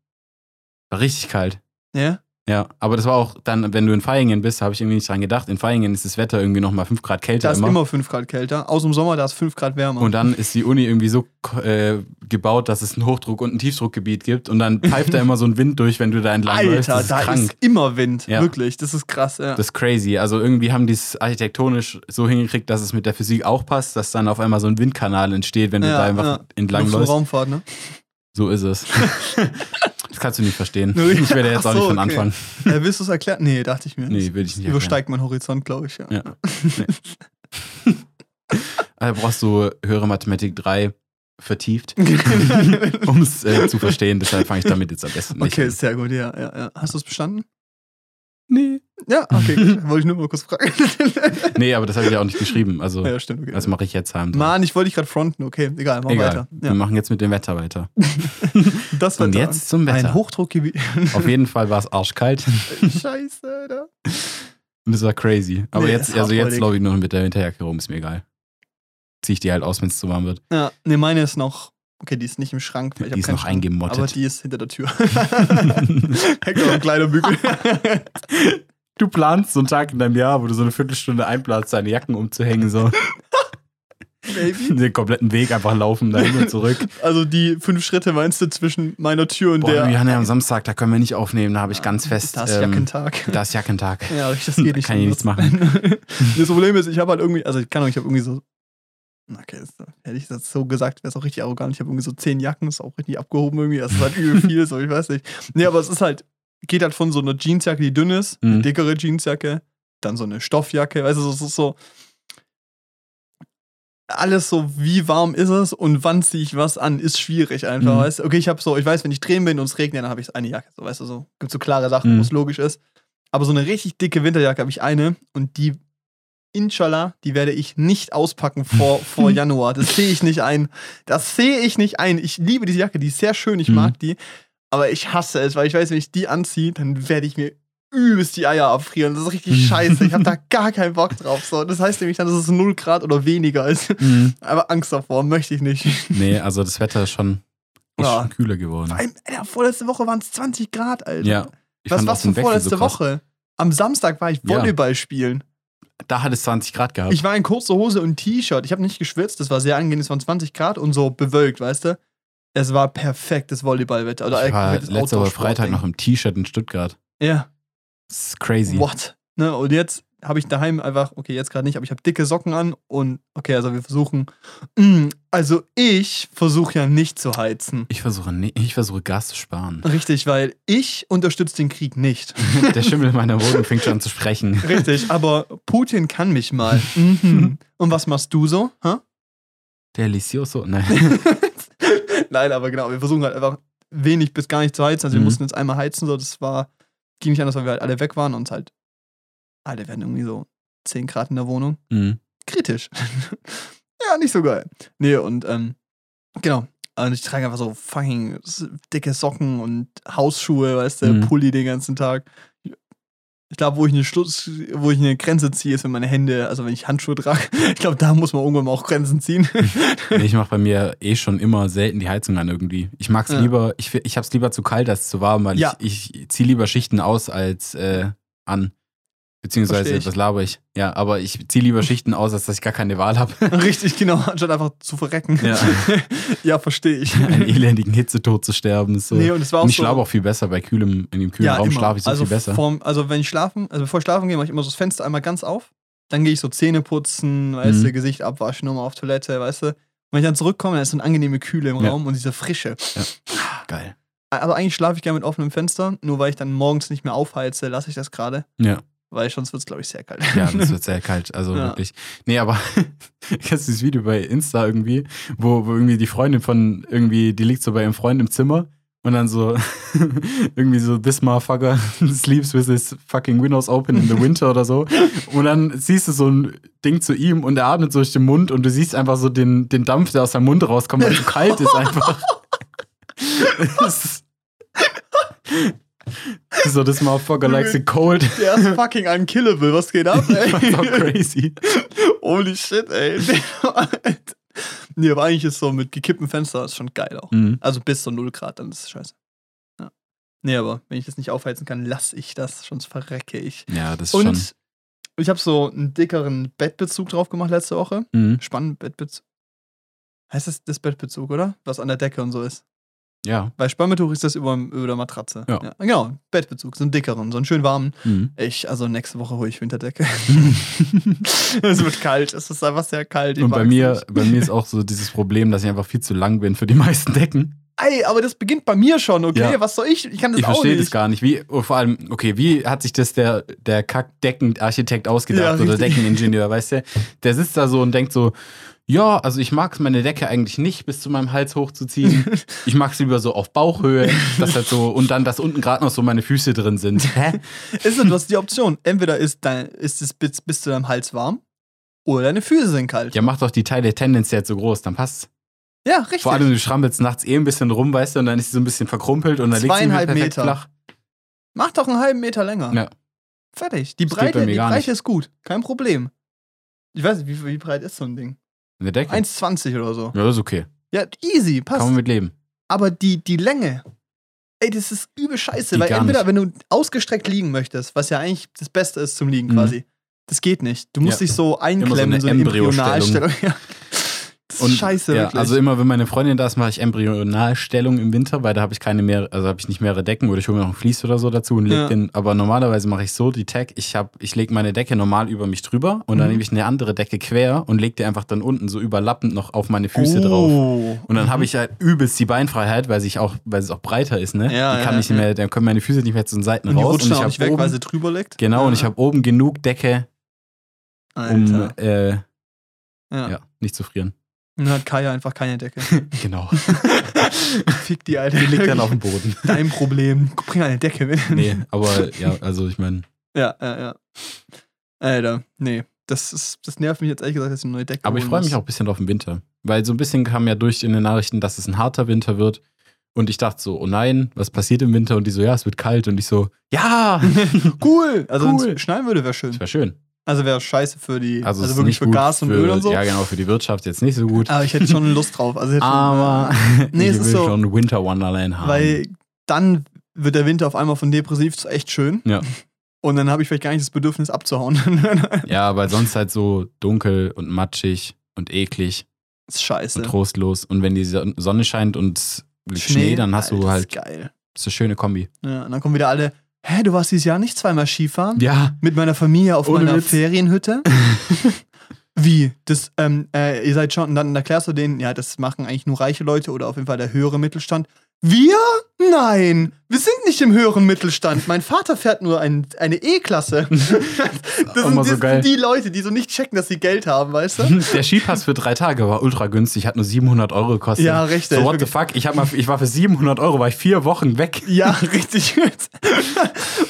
War richtig kalt. Ja? Ja, aber das war auch dann, wenn du in Feingen bist, habe ich irgendwie nicht dran gedacht. In Feingen ist das Wetter irgendwie noch mal 5 Grad kälter Da ist immer. immer 5 Grad kälter. Aus dem Sommer, da ist 5 Grad wärmer. Und dann ist die Uni irgendwie so äh, gebaut, dass es ein Hochdruck- und ein Tiefdruckgebiet gibt. Und dann pfeift da immer so ein Wind durch, wenn du da entlang läufst. Alter, Das ist da krank. ist immer Wind. Ja. Wirklich, das ist krass. Ja. Das ist crazy. Also irgendwie haben die es architektonisch so hingekriegt, dass es mit der Physik auch passt, dass dann auf einmal so ein Windkanal entsteht, wenn du Ja, da einfach entlang läufst. Raumfahrt, ne? So ist es. das kannst du nicht verstehen. Nee. Ich werde jetzt Ach auch nicht so, von okay. Anfang. Äh, willst du es erklären? Nee, dachte ich mir. Nee, will ich nicht. Übersteigt mein Horizont, glaube ich. Ja. Ja. Also brauchst du höhere Mathematik 3 vertieft, um es äh, zu verstehen. Deshalb fange ich damit jetzt am besten nicht okay, an. sehr gut, ja, ja, ja. Hast du es bestanden? Nee. Ja, okay, wollte ich nur mal kurz fragen. Nee, aber das habe ich ja auch nicht geschrieben. Also, ja, stimmt. Okay. das mache ich jetzt heim. Mann, ich wollte dich gerade fronten. Okay, egal, mach Egal. weiter. Wir Ja. machen jetzt mit dem Wetter weiter. Das Und Wetter. jetzt zum Wetter. Ein Hochdruckgebiet. Auf jeden Fall war es arschkalt Scheiße, Alter. und es war crazy. Aber Nee, jetzt, also jetzt glaube ich nur mit der Winterjacke rum, ist mir egal. Zieh ich die halt aus, wenn es zu warm wird. Ja, ne, meine ist noch. Okay, die ist nicht im Schrank. weil ich Die ist noch Schrank, eingemottet. Aber die ist hinter der Tür. Noch ein kleiner Bügel. Du planst so einen Tag in deinem Jahr, wo du so eine Viertelstunde einplanst, deine Jacken umzuhängen, so Baby. den kompletten Weg einfach laufen, dahin und zurück. Also die fünf Schritte meinst du zwischen meiner Tür und Boah, der. wir haben ja am Samstag, da können wir nicht aufnehmen, da habe ich ganz fest. Das ist ähm, Jackentag. Da ist Jackentag. Ja, das geht nicht. Kann ich nichts anders. das Problem ist, ich habe halt irgendwie, also ich kann auch, ich habe irgendwie so Okay, das, hätte ich das so gesagt, wäre es auch richtig arrogant. Ich habe irgendwie so zehn Jacken, ist auch richtig abgehoben irgendwie. Das ist halt übel viel, so ich weiß nicht. Nee, aber es ist halt, geht halt von so einer Jeansjacke, die dünn ist, eine Mhm. dickere Jeansjacke, dann so eine Stoffjacke, weißt du, es ist so. Alles so, wie warm ist es und wann ziehe ich was an, ist schwierig einfach, Mhm. weißt du? Okay, ich habe so, ich weiß, wenn ich drehen bin und es regnet, dann habe ich eine Jacke, so, weißt du, so. Gibt so klare Sachen, Mhm. wo es logisch ist. Aber so eine richtig dicke Winterjacke habe ich eine und die, inshallah, die werde ich nicht auspacken vor, vor Januar. Das sehe ich nicht ein. Das sehe ich nicht ein. Ich liebe diese Jacke, die ist sehr schön, ich Mhm. mag die. Aber ich hasse es, weil ich weiß, wenn ich die anziehe, dann werde ich mir übelst die Eier abfrieren. Das ist richtig scheiße. Ich habe da gar keinen Bock drauf. So. Das heißt nämlich dann, dass es 0 Grad oder weniger ist. Mhm. Aber Angst davor möchte ich nicht. Nee, also das Wetter ist schon, ist Ja. schon kühler geworden. Vor allem, Alter, vorletzte Woche waren es 20 Grad, Alter. Ja. Ich Was du Wechsel vorletzte so. Woche? Am Samstag war ich Ja. Volleyball spielen. Da hat es 20 Grad gehabt. Ich war in kurzer Hose und T-Shirt. Ich habe nicht geschwitzt, das war sehr angenehm. Es waren 20 Grad und so bewölkt, weißt du? Es war perfektes Volleyballwetter. Oder ich war letzte Woche. Freitag noch im T-Shirt in Stuttgart. Ja. Das ist crazy. What? Ne? Und jetzt habe ich daheim einfach, okay, jetzt gerade nicht, aber ich habe dicke Socken an und okay, also wir versuchen. Mm, also ich versuche ja nicht zu heizen. Ich versuche ich versuche Gas zu sparen. Richtig, weil ich unterstütze den Krieg nicht. Der Schimmel in meiner Wohnung fängt schon an zu sprechen. Richtig, aber Putin kann mich mal. Mhm. Und was machst du so? Hä? Delicioso. Nein. Nein, aber genau, wir versuchen halt einfach wenig bis gar nicht zu heizen. Also wir Mhm. mussten jetzt einmal heizen, so das war, ging nicht anders, weil wir halt alle weg waren und halt, alle werden irgendwie so 10 Grad in der Wohnung. Mhm. Kritisch. ja, nicht so geil. Nee, und ähm, genau. Und ich trage einfach so fucking dicke Socken und Hausschuhe, weißt du, Mhm. Pulli den ganzen Tag. Ich glaube, wo ich eine Schluss, wo ich eine Grenze ziehe, ist, wenn meine Hände, also wenn ich Handschuhe trage. Ich glaube, da muss man irgendwann mal auch Grenzen ziehen. Nee, ich mache bei mir eh schon immer selten die Heizung an irgendwie. Ich mag's Ja. lieber, ich, ich hab's lieber zu kalt als zu warm, weil Ja. ich, ich ziehe lieber Schichten aus als äh, an. Beziehungsweise, was laber ich? Ja, aber ich ziehe lieber Schichten aus, als dass ich gar keine Wahl habe. Richtig, genau, anstatt einfach zu verrecken. Ja. ja verstehe ich. Einen elendigen Hitzetod zu sterben. Ist so. Nee, und es war auch und ich so. schlafe auch viel besser bei kühlem, in dem kühlen Raum immer. schlafe ich so also viel besser. Vorm, also wenn ich schlafen, also bevor ich schlafen gehe, mache ich immer so das Fenster einmal ganz auf. Dann gehe ich so Zähne putzen, weißt Mhm. du, Gesicht abwaschen, nochmal auf Toilette, weißt du. Und wenn ich dann zurückkomme, dann ist so eine angenehme Kühle im Ja. Raum und diese Frische. Geil. Aber eigentlich schlafe ich gerne mit offenem Fenster, nur weil ich dann morgens nicht mehr aufheize, lasse ich das gerade, Ja, weil sonst wird es, glaube ich, sehr kalt. ja, das wird sehr kalt. Also Ja. wirklich. Nee, aber kennst du dieses Video bei Insta irgendwie, wo, wo irgendwie die Freundin von irgendwie, die liegt so bei ihrem Freund im Zimmer und dann so irgendwie so, this motherfucker sleeps with his fucking windows open in the winter oder so. Und dann siehst du so ein Ding zu ihm und er atmet so durch den Mund und du siehst einfach so den, den Dampf, der aus seinem Mund rauskommt, weil es so kalt ist einfach. Das so, this motherfucker likes it cold. Der ist fucking unkillable, was geht ab, ey? Das war crazy. Holy shit, ey. nee, aber eigentlich ist so mit gekipptem Fenster ist schon geil auch. Mhm. Also bis zu 0 Grad, dann ist es scheiße. Ja. Nee, aber wenn ich das nicht aufheizen kann, lasse ich das, sonst verrecke ich. Ja, das ist Und schon. ich habe so einen dickeren Bettbezug drauf gemacht letzte Woche. Mhm. Spannend, Bettbezug. Heißt das das Bettbezug, oder? Was an der Decke und so ist. Ja. Bei Spannbetuch ist das über, über der Matratze. Ja. Genau, Bettbezug, so einen dickeren, so einen schön warmen. Mhm. Ich, also nächste Woche hole ich Winterdecke. es wird kalt, es ist einfach sehr kalt. ich Und bei mir, nicht. bei mir ist auch so dieses Problem, dass ich einfach viel zu lang bin für die meisten Decken. Ey, aber das beginnt bei mir schon, okay? Ja. Was soll ich? Ich kann das Ich auch verstehe nicht. das gar nicht. Wie, oh, vor allem, okay, wie hat sich das der, der Kack-Deckenarchitekt ausgedacht Ja, oder. Deckeningenieur, weißt du? Der sitzt da so und denkt so, ja, also ich mag meine Decke eigentlich nicht bis zu meinem Hals hochzuziehen. Ich mag es lieber so auf Bauchhöhe, das halt so, und dann, dass unten gerade noch so meine Füße drin sind. Hä? Ist es, du hast die Option. Entweder ist, dein, ist es bis, bis zu deinem Hals warm oder deine Füße sind kalt. Ja, mach doch die Teile tendenziell so groß, dann passt's. Ja, richtig. Vor allem, du schrammelst nachts eh ein bisschen rum, weißt du, und dann ist sie so ein bisschen verkrumpelt und dann liegt sie perfekt Meter. flach. Mach doch einen halben Meter länger. Ja. Fertig. Die Das geht bei Breite, mir die gar Breite nicht. ist gut. Kein Problem. Ich weiß nicht, wie, wie breit ist so ein Ding? Eine Decke? 1,20 oder so. Ja, das ist okay. Ja, easy, passt. Kann man mit leben. Aber die, die Länge, ey, das ist übel scheiße. Geht weil gar entweder, wenn du ausgestreckt liegen möchtest, was ja eigentlich das Beste ist zum Liegen Mhm. quasi, das geht nicht. Du musst Ja. dich so einklemmen eine in so eine Embryostellung. Embryonalstellung. Ja. Ist scheiße, ja, wirklich. Also immer, wenn meine Freundin da ist, mache ich Embryonalstellung im Winter, weil da habe ich keine mehr, also habe ich nicht mehrere Decken oder ich hole mir noch ein Vlies oder so dazu und leg Ja. den. Aber normalerweise mache ich so die Tag, ich habe, ich lege meine Decke normal über mich drüber und dann Mhm. nehme ich eine andere Decke quer und lege die einfach dann unten so überlappend noch auf meine Füße drauf. Oh. Und dann habe ich halt übelst die Beinfreiheit, weil sich auch, weil es auch breiter ist, ne? Ja, die kann ja, nicht mehr, dann können meine Füße nicht mehr zu den Seiten Und die raus. rutscht Und ich habe nicht weg, oben, weil sie drüber liegt. genau, und ich habe oben genug Decke, um Alter. äh, ja. ja, nicht zu frieren. Und dann hat Kaya einfach keine Decke. Genau. Fick die, Alter. Die liegt dann auf dem Boden. Dein Problem. Bring eine Decke mit. Nee, aber ja, also ich meine, Ja, ja, ja. Alter, nee. Das, ist, das nervt mich jetzt ehrlich gesagt, dass ich eine neue Decke aber ich freue mich auch ein bisschen auf den Winter. Weil so ein bisschen kam ja durch in den Nachrichten, dass es ein harter Winter wird. Und ich dachte so, oh nein, was passiert im Winter? Und die so, ja, es wird kalt. Und ich so, ja, cool. Also wenn Cool. es schneien würde, wäre schön. das wäre schön. Also wäre scheiße für die, Also, also, ist wirklich für Gas und für, Öl und so. Ja, genau, für die Wirtschaft jetzt nicht so gut. Aber ich hätte schon Lust drauf. Also ich hätte schon, Aber Nee, ich es ist will so- schon Winter Wonderland haben. Weil dann wird der Winter auf einmal von depressiv zu echt schön. Ja. Und dann habe ich vielleicht gar nicht das Bedürfnis abzuhauen. ja, weil sonst halt so dunkel und matschig und eklig das ist scheiße. und trostlos. Und wenn die Son- Sonne scheint und Schnee, dann hast Alter, du das halt ist geil. so eine schöne Kombi. Ja, und dann kommen wieder alle, hä, du warst dieses Jahr nicht zweimal Skifahren? Ja, Mit meiner Familie auf Ohne meiner Witz. Ferienhütte? Wie? Das, ähm, äh, ihr seid schon, und dann erklärst du denen, ja, das machen eigentlich nur reiche Leute oder auf jeden Fall der höhere Mittelstand. Wir? Nein, wir sind nicht im höheren Mittelstand. Mein Vater fährt nur ein, eine E-Klasse. Das, sind, das so sind die Leute, die so nicht checken, dass sie Geld haben, weißt du? Der Skipass für drei Tage war ultra günstig, hat nur 700 Euro gekostet. Ja, richtig. So, what the fuck? Ich, mal, ich war für 700 Euro, war ich vier Wochen weg. Ja, richtig.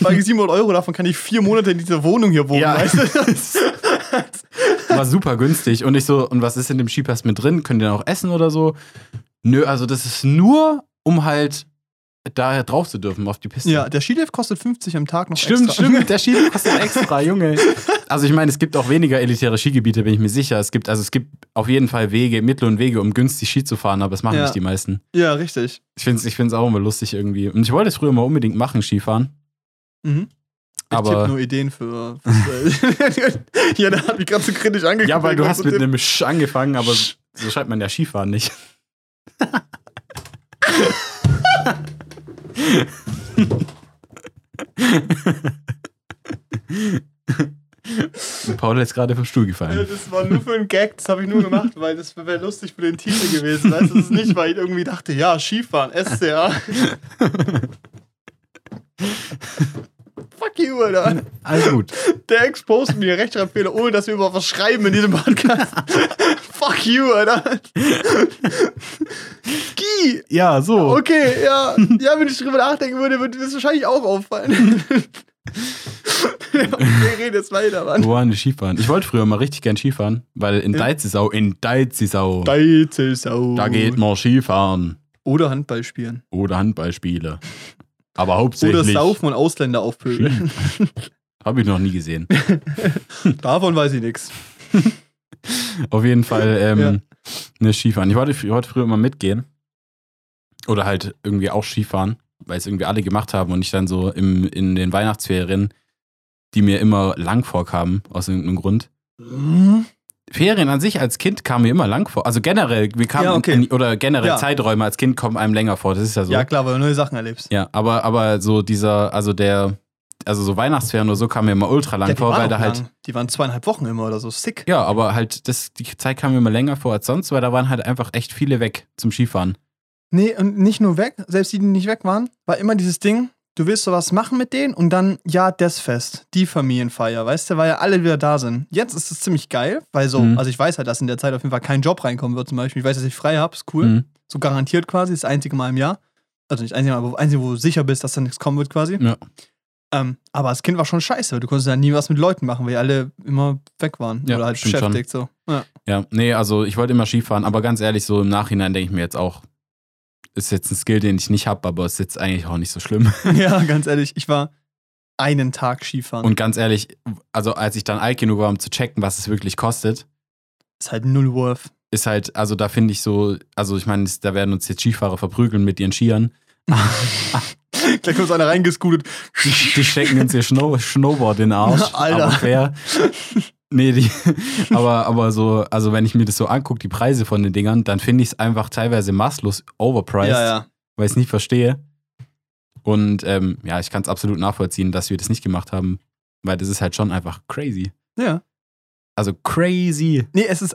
Weil 700 Euro, davon kann ich vier Monate in dieser Wohnung hier wohnen, Ja. weißt du? War super günstig. Und ich so, und was ist in dem Skipass mit drin? Könnt ihr auch essen oder so? Nö, also das ist nur, um halt da drauf zu dürfen auf die Piste. Ja, der Skilift kostet 50 am Tag noch Stimmt, extra. stimmt. Der Ski kostet extra, Junge. Also ich meine, es gibt auch weniger elitäre Skigebiete, bin ich mir sicher. Es gibt, also es gibt auf jeden Fall Wege, Mittel und Wege, um günstig Ski zu fahren, aber das machen Ja. nicht die meisten. Ja, richtig. Ich finde es ich find's auch immer lustig irgendwie. Und ich wollte es früher mal unbedingt machen, Skifahren. Mhm. Ich Aber- nur Ideen für. für ja, der hat mich gerade so kritisch angeguckt. Ja, weil du hast mit einem Sch angefangen, aber so schreibt man ja Skifahren nicht. Paul ist gerade vom Stuhl Ja, gefallen. das war nur für einen Gag, das habe ich nur gemacht, weil das wäre lustig für den Titel gewesen. Weißt du, das ist nicht, weil ich irgendwie dachte, ja, Skifahren, SCA. Fuck you, Alter. Alles gut. Der exposed mir Rechtschreibfehler, ohne dass wir über was schreiben in diesem Podcast. Fuck you, Alter. Ski. Ja, so. Okay, ja. Ja, wenn ich drüber nachdenken würde, würde das wahrscheinlich auch auffallen. Wir reden jetzt weiter, Mann. Wo waren die Skifahren? Ich wollte früher mal richtig gern Skifahren, weil in Ja. Deizisau, in Deizisau, Deizelsau. da geht man Skifahren Oder Handball spielen. oder Handballspiele. Aber Oder hauptsächlich saufen und Ausländer aufpöbeln. habe ich noch nie gesehen. Davon weiß ich nichts. Auf jeden Fall ähm, Ja. ne Skifahren. Ich wollte, ich wollte früher immer mitgehen. Oder halt irgendwie auch Skifahren, weil es irgendwie alle gemacht haben und ich dann so im, in den Weihnachtsferien, die mir immer lang vorkamen, aus irgendeinem Grund. Ferien an sich als Kind kamen mir immer lang vor. Also generell, wir kamen Ja, okay. in, oder generell Ja. Zeiträume als Kind kommen einem länger vor. Das ist ja so. Ja, klar, weil du neue Sachen erlebst. Ja, aber, aber so dieser, also der, also so Weihnachtsferien oder so kam mir immer ultra lang Ja, vor, weil da halt. lang. die waren zweieinhalb Wochen immer oder so. Sick. Ja, aber halt, das, die Zeit kam mir immer länger vor als sonst, weil da waren halt einfach echt viele weg zum Skifahren. Nee, und nicht nur weg, selbst die, die nicht weg waren, war immer dieses Ding, du willst sowas machen mit denen und dann, ja, das Fest, die Familienfeier, weißt du, weil ja alle wieder da sind. Jetzt ist es ziemlich geil, weil so, Mhm. also ich weiß halt, dass in der Zeit auf jeden Fall kein Job reinkommen wird zum Beispiel. Ich weiß, dass ich frei habe, ist cool. Mhm. So garantiert quasi, das einzige Mal im Jahr. Also nicht einzige Mal, aber einzige, wo du sicher bist, dass da nichts kommen wird quasi. Ja. Ähm, aber als Kind war schon scheiße, weil du konntest ja nie was mit Leuten machen, weil alle immer weg waren Ja, oder halt schon. beschäftigt. So. Ja. Ja, nee, also ich wollte immer Skifahren, aber ganz ehrlich, so im Nachhinein denke ich mir jetzt auch, ist jetzt ein Skill, den ich nicht habe, aber ist jetzt eigentlich auch nicht so schlimm. ja, ganz ehrlich, ich war einen Tag Skifahren. Und ganz ehrlich, also als ich dann alt genug war, um zu checken, was es wirklich kostet, ist halt null Worth. ist halt, also da finde ich so, also ich meine, da werden uns jetzt Skifahrer verprügeln mit ihren Skiern. Gleich kommt einer reingescootet. Die, die stecken uns ihr Snow, Snowboard in den Arsch. Alter. Aber fair. Nee, die, aber, aber so, also wenn ich mir das so angucke, die Preise von den Dingern, dann finde ich es einfach teilweise maßlos overpriced, Ja, ja. weil ich es nicht verstehe. Und ähm, ja, ich kann es absolut nachvollziehen, dass wir das nicht gemacht haben, weil das ist halt schon einfach crazy. Ja. Also crazy. Nee, es ist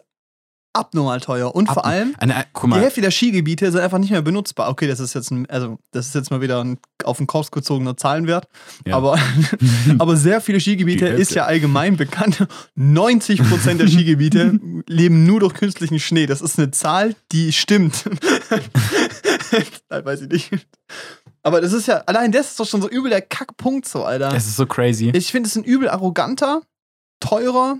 abnormal teuer. Und vor Ab- allem, Eine, guck die Hälfte der Skigebiete sind einfach nicht mehr benutzbar. Okay, das ist jetzt ein, also das ist jetzt mal wieder ein auf den Kopf gezogener Zahlenwert. Ja. Aber, aber sehr viele Skigebiete ist ja allgemein bekannt. 90% der Skigebiete leben nur durch künstlichen Schnee. Das ist eine Zahl, die stimmt. Nein, weiß ich nicht. Aber das ist ja, allein das ist doch schon so übel der Kackpunkt so, Alter. es ist so crazy. Ich finde, es ist ein übel arroganter, teurer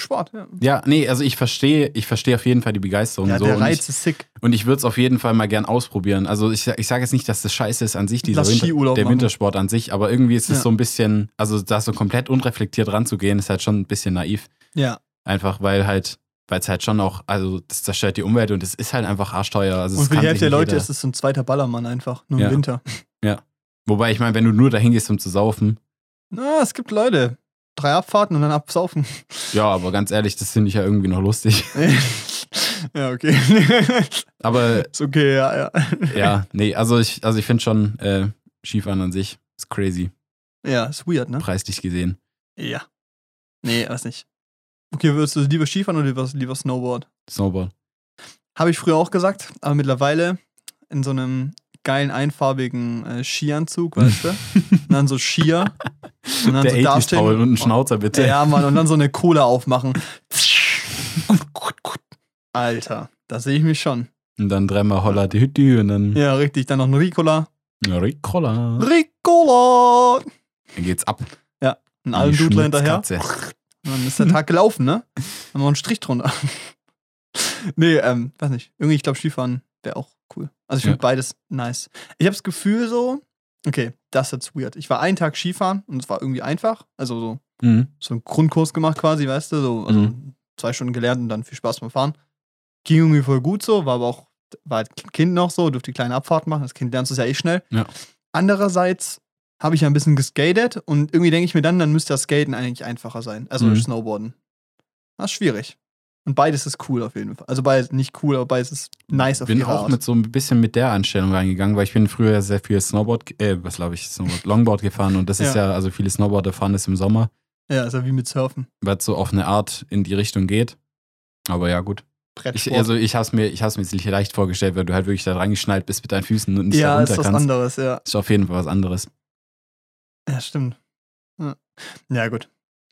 Sport. Ja, Ja, nee, also ich verstehe, ich verstehe auf jeden Fall die Begeisterung ja so. der und Reiz ich, ist sick. und ich würde es auf jeden Fall mal gern ausprobieren. Also ich, ich sage jetzt nicht, dass das scheiße ist an sich, dieser Winter, Skiurlaub der machen. Wintersport an sich, aber irgendwie ist es Ja. so ein bisschen, also da so komplett unreflektiert ranzugehen, ist halt schon ein bisschen naiv. Ja. Einfach weil halt, weil es halt schon auch, also das zerstört die Umwelt und es ist halt einfach arschteuer. Also Und es für die Hälfte der Leute jeder- ist es so ein zweiter Ballermann einfach, nur Ja. im Winter. Wobei, ich meine, wenn du nur dahin gehst, um zu saufen, Na, es gibt Leute. Drei Abfahrten und dann absaufen. ja, aber ganz ehrlich, das finde ich ja irgendwie noch lustig. ja, okay. Aber ist okay, ja, ja. ja, nee, also ich, also ich finde schon, äh, Skifahren an sich ist crazy, Ja, ist weird, ne? preislich gesehen. Ja. Nee, weiß nicht. Okay, würdest du lieber Skifahren oder lieber, lieber Snowboard? Snowboard. Habe ich früher auch gesagt, aber mittlerweile in so einem geilen einfarbigen äh, Skianzug, weißt du? und dann so Skier. Und dann Der so 80s dastehen. Paul und ein Schnauzer bitte. Ja, Mann, und dann so eine Cola aufmachen. Alter, da sehe ich mich schon. Und dann dreimal Holla die Hütte und dann Ja, richtig. Dann noch ein Ricola. ja. Ricola. Ricola! Dann geht's ab. Ein Almdudler hinterher. Und dann ist der Tag gelaufen, ne? Dann noch einen Strich drunter. nee, ähm, weiß nicht. Irgendwie, ich glaube, Skifahren wäre auch cool. Also ich finde Ja. beides nice. Ich habe das Gefühl so, okay, das ist jetzt weird. Ich war einen Tag Skifahren und es war irgendwie einfach. Also so, Mhm. so einen Grundkurs gemacht quasi, weißt du? So, also Mhm. zwei Stunden gelernt und dann viel Spaß beim Fahren. Ging irgendwie voll gut so, war aber auch, war halt Kind noch so, durfte die kleine Abfahrt machen. Das Kind lernst du es ja eh schnell. Ja. Andererseits habe ich ja ein bisschen geskatet und irgendwie denke ich mir dann, dann müsste das Skaten eigentlich einfacher sein. Also Mhm. Snowboarden. Das ist schwierig. Und beides ist cool auf jeden Fall. Also beides nicht cool, aber beides ist nice auf bin ihre auch Art. mit so ein bisschen mit der Einstellung reingegangen, weil ich bin früher sehr viel Snowboard, äh, was glaube ich, Snowboard, Longboard gefahren und das ist Ja. ja, also viele Snowboarder fahren das im Sommer, ja, ist ja wie mit Surfen. weil es so auf eine Art in die Richtung geht. Aber ja, gut. Ich, also ich habe es mir, ich mir jetzt nicht leicht vorgestellt, weil du halt wirklich da reingeschnallt bist mit deinen Füßen und nicht ja, da ist runter was kannst. anderes, ja. Ist auf jeden Fall was anderes. Ja, stimmt. Ja, ja gut.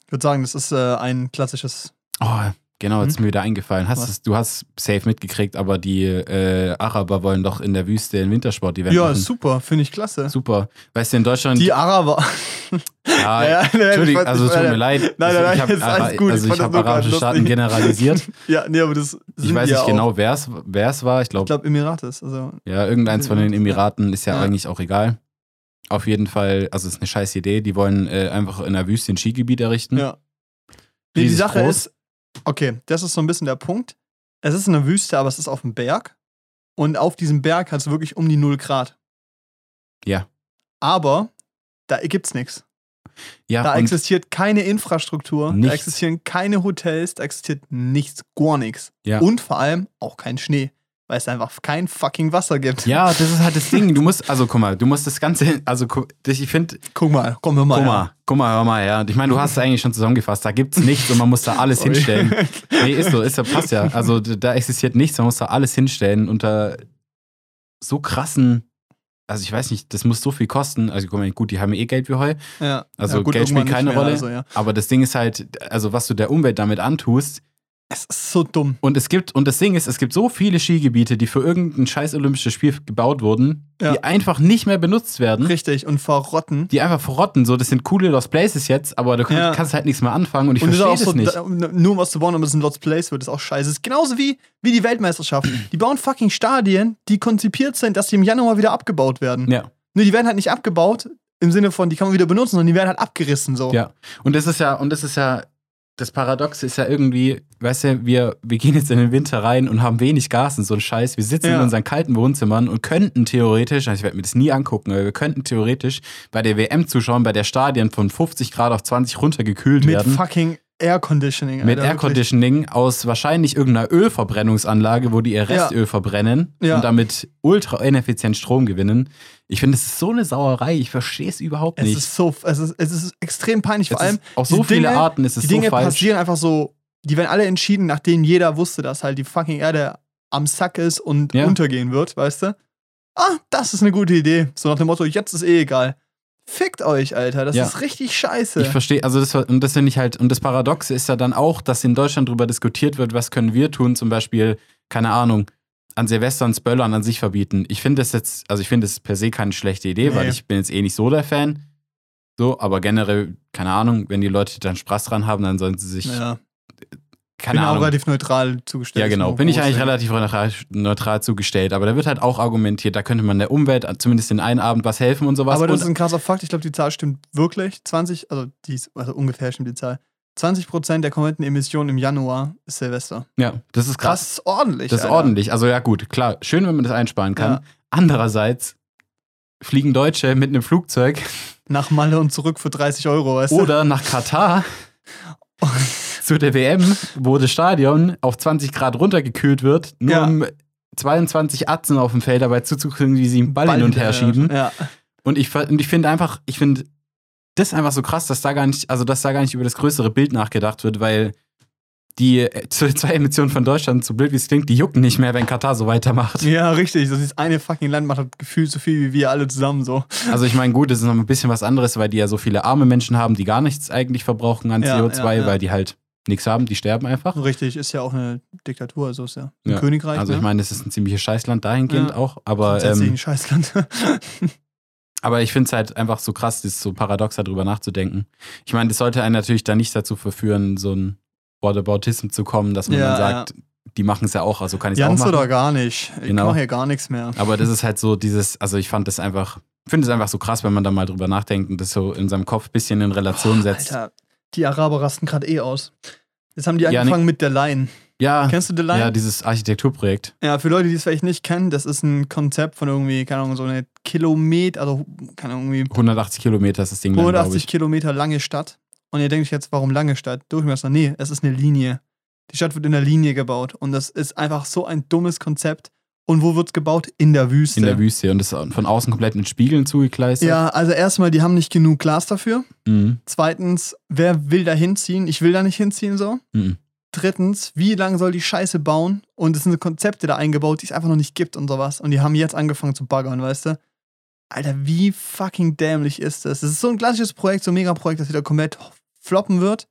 Ich würde sagen, das ist äh, ein klassisches. Oh, genau, jetzt Hm? ist mir wieder eingefallen. Hast es, du hast safe mitgekriegt, aber die äh, Araber wollen doch in der Wüste ein Wintersport-Event Ja, machen. super, finde ich klasse. Super. Weißt du, in Deutschland. Die Araber. ja, Ja, ja, ich Entschuldigung, weiß also nicht, tut mir leid. nein, nein, nein, ich alles Ara- gut, ich Also ich habe arabische Staaten generalisiert. Ja, nee, aber das Ich sind weiß die nicht ja genau, wer es war. Ich Ich glaube, glaube, Emirates. Also, ja, irgendeins von den. Emiraten ist ja, eigentlich auch egal. Auf jeden Fall, also es ist eine scheiß Idee. Die wollen äh, einfach in der Wüste ein Skigebiet errichten. ja. Nee, die Sache groß. ist, okay, das ist so ein bisschen der Punkt. Es ist eine Wüste, aber es ist auf dem Berg. Und auf diesem Berg hat es wirklich um die 0 Grad. Ja. Aber da gibt's nichts. Ja, Da existiert keine Infrastruktur, da Nichts. existieren keine Hotels, da existiert nichts, gar nichts. Ja. Und vor allem auch kein Schnee, weil es einfach kein fucking Wasser gibt. ja, das ist halt das Ding. Du musst, also guck mal, du musst das Ganze, also ich finde, Guck mal, komm hör mal. guck mal, guck mal, hör mal, ja. Ich meine, du hast es eigentlich schon zusammengefasst. Da gibt's nichts und man muss da alles Sorry. hinstellen. Nee, ist so, ist so, passt ja. Also da existiert nichts, man muss da alles hinstellen unter so krassen, also ich weiß nicht, das muss so viel kosten. Also guck mal, gut, die haben eh Geld wie Heu, Ja. Also ja, gut, Geld spielt keine Rolle. Also, ja. aber das Ding ist halt, also was du der Umwelt damit antust. Es ist so dumm. Und es gibt, und das Ding ist, es gibt so viele Skigebiete, die für irgendein scheiß olympisches Spiel gebaut wurden, Ja. die einfach nicht mehr benutzt werden. Richtig. Und verrotten. Die einfach verrotten. So, das sind coole Lost Places jetzt, aber du kann, Ja. kannst halt nichts mehr anfangen und ich und verstehe das so, nicht. da, nur um was zu bauen, aber es ein Lost Place wird, ist auch scheiße. Es ist genauso wie, wie die Weltmeisterschaft. die bauen fucking Stadien, die konzipiert sind, dass die im Januar wieder abgebaut werden. Ja. Nur die werden halt nicht abgebaut im Sinne von, die kann man wieder benutzen, sondern die werden halt abgerissen so. Ja. Und das ist ja, und das ist ja, das Paradoxe ist ja irgendwie, weißt du, wir, wir gehen jetzt in den Winter rein und haben wenig Gas und so ein Scheiß. Wir sitzen Ja. in unseren kalten Wohnzimmern und könnten theoretisch, also ich werde mir das nie angucken, aber wir könnten theoretisch bei der WM zuschauen, bei der Stadien von 50 Grad auf 20 runtergekühlt Mit werden. fucking Air Conditioning. mit Air. Conditioning aus wahrscheinlich irgendeiner Ölverbrennungsanlage, wo die ihr Ja. Restöl verbrennen Ja. und damit ultra ineffizient Strom gewinnen. Ich finde, es ist so eine Sauerei. Ich verstehe es überhaupt Es nicht. ist so, es ist, es ist extrem peinlich. Vor Es allem, auf so viele Dinge- Arten ist es die so Dinge falsch. passieren einfach so, die werden alle entschieden, nachdem jeder wusste, dass halt die fucking Erde am Sack ist und Ja. untergehen wird, weißt du? Ah, das ist eine gute Idee. So nach dem Motto, jetzt ist eh egal. Fickt euch, Alter. Das Ja. ist richtig scheiße. Ich verstehe, also das, und das finde ich halt, und das Paradoxe ist ja dann auch, dass in Deutschland darüber diskutiert wird, was können wir tun, zum Beispiel, keine Ahnung, an Silvester und Böllern an sich verbieten. Ich finde das jetzt, also ich finde das per se keine schlechte Idee, weil Nee. ich bin jetzt eh nicht so der Fan. So, aber generell, keine Ahnung, wenn die Leute dann Spaß dran haben, dann sollen sie sich, ja. keine bin auch Ahnung. relativ neutral zugestellt. Ja, genau. Bin ich eigentlich relativ neutral, neutral zugestellt. Aber da wird halt auch argumentiert, da könnte man der Umwelt zumindest den einen Abend was helfen und sowas. Aber das und ist ein krasser Fakt. Ich glaube, die Zahl stimmt wirklich. 20, also, die ist, also ungefähr stimmt die Zahl. 20% der kompletten Emissionen im Januar ist Silvester. ja, das ist krass. Das ist ordentlich. Das ist Alter. ordentlich. Also ja gut, klar, schön, wenn man das einsparen kann. Ja. Andererseits fliegen Deutsche mit einem Flugzeug Nach Malle und zurück für 30 Euro, weißt oder nach Katar zu der WM, wo das Stadion auf 20 Grad runtergekühlt wird, nur Ja. um 22 Atzen auf dem Feld dabei zuzukriegen, wie sie einen Ball, hin und her schieben. Ja. Und ich, und ich finde einfach, ich finde das einfach so krass, dass da gar nicht, also dass da gar nicht über das größere Bild nachgedacht wird, weil die äh, CO2-Emissionen von Deutschland, so blöd wie es klingt, die jucken nicht mehr, wenn Katar so weitermacht. ja, richtig. So dieses eine fucking Land macht halt gefühlt so viel wie wir alle zusammen so. Also ich meine, gut, das ist noch ein bisschen was anderes, weil die ja so viele arme Menschen haben, die gar nichts eigentlich verbrauchen an Ja, CO2, ja, ja. weil die halt nichts haben, die sterben einfach. Richtig, ist ja auch eine Diktatur, so ist ja ein. Königreich. Also ich ne? meine, das ist ein ziemliches Scheißland dahingehend auch, aber, Grundsätzlich ähm, ein Scheißland. aber ich finde es halt einfach so krass, das so paradox darüber nachzudenken. Ich meine, das sollte einen natürlich da nicht dazu verführen, so ein Whataboutism zu kommen, dass man Ja, dann sagt, die machen es ja auch, also kann ich es auch Ganz machen. oder gar nicht. Ich Genau. mache hier gar nichts mehr. Aber das ist halt so dieses, also ich fand das einfach, finde es einfach so krass, wenn man da mal drüber nachdenkt und das so in seinem Kopf ein bisschen in Relation Boah, setzt. Alter, die Araber rasten gerade eh aus. Jetzt haben die Ja, angefangen mit der Line. Ja, Kennst du The Line? ja, dieses Architekturprojekt. Ja, für Leute, die es vielleicht nicht kennen, das ist ein Konzept von irgendwie, keine Ahnung, so eine Kilometer, also keine Ahnung, irgendwie 180 Kilometer ist das Ding, glaube 180 ich. Kilometer lange Stadt. Und ihr denkt euch jetzt, warum lange Stadt? Durchmesser? Nee, es ist eine Linie. Die Stadt wird in der Linie gebaut. Und das ist einfach so ein dummes Konzept. Und wo wird's gebaut? In der Wüste. In der Wüste und das ist von außen komplett mit Spiegeln zugekleistert. Ja, also erstmal, die haben nicht genug Glas dafür. Mhm. Zweitens, wer will da hinziehen? Ich will da nicht hinziehen so. Mhm. Drittens, wie lange soll die Scheiße bauen? Und es sind Konzepte da eingebaut, die es einfach noch nicht gibt und sowas. Und die haben jetzt angefangen zu baggern, weißt du? Alter, wie fucking dämlich ist das? Das ist so ein klassisches Projekt, so ein Megaprojekt, das wieder komplett floppen wird.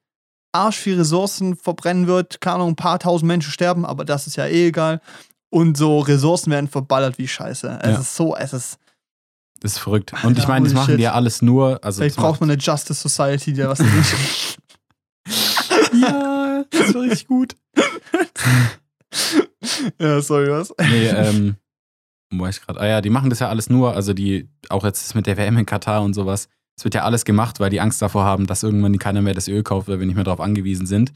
Arsch viel Ressourcen verbrennen wird, keine Ahnung, ein paar tausend Menschen sterben, aber das ist ja eh egal. Und so Ressourcen werden verballert wie Scheiße. Es Ja. ist so, es ist. Das ist verrückt. Alter, und ich meine, das machen shit. die ja alles nur. Also Vielleicht braucht man eine Justice Society, die da was nicht. Ja, das war richtig gut. ja, sorry, was? Nee, ähm, wo war ich gerade? Ah ja, die machen das ja alles nur, also die, auch jetzt mit der WM in Katar und sowas, es wird ja alles gemacht, weil die Angst davor haben, dass irgendwann keiner mehr das Öl kauft, weil wir nicht mehr darauf angewiesen sind.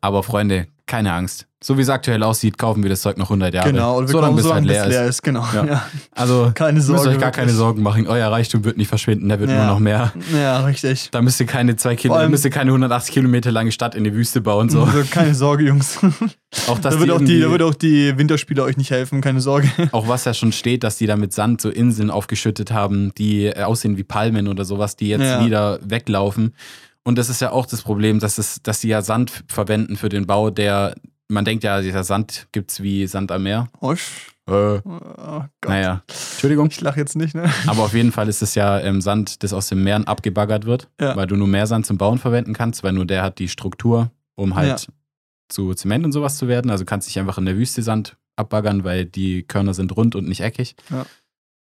Aber Freunde, keine Angst. So wie es aktuell aussieht, kaufen wir das Zeug noch 100 Jahre. Genau, und wir so lange, bis so es halt lange, leer leer ist. Genau. Ja. Ja. Also, Keine ihr müsst Sorge. euch gar keine wirklich. Sorgen machen. Euer Reichtum wird nicht verschwinden, der wird Ja. nur noch mehr. Ja, richtig. Da müsst ihr keine zwei Kilo, allem- müsst ihr keine 180 Kilometer lange Stadt in die Wüste bauen. So. Also keine Sorge, Jungs. Auch, dass Da wird, auch die, da wird auch die Winterspieler euch nicht helfen, keine Sorge. Auch was ja schon steht, dass die da mit Sand so Inseln aufgeschüttet haben, die äh, aussehen wie Palmen oder sowas, die jetzt wieder weglaufen. Und das ist ja auch das Problem, dass, es, dass die ja Sand verwenden für den Bau, der, man denkt ja, dieser Sand gibt's wie Sand am Meer. Osch. Äh, Oh naja, Entschuldigung. Ich lache jetzt nicht, ne? Aber auf jeden Fall ist es ja ähm, Sand, das aus den Meeren abgebaggert wird, Ja. weil du nur Meersand zum Bauen verwenden kannst, weil nur der hat die Struktur, um halt zu Zement und sowas zu werden. Also kannst nicht einfach in der Wüste Sand abbaggern, weil die Körner sind rund und nicht eckig. Ja.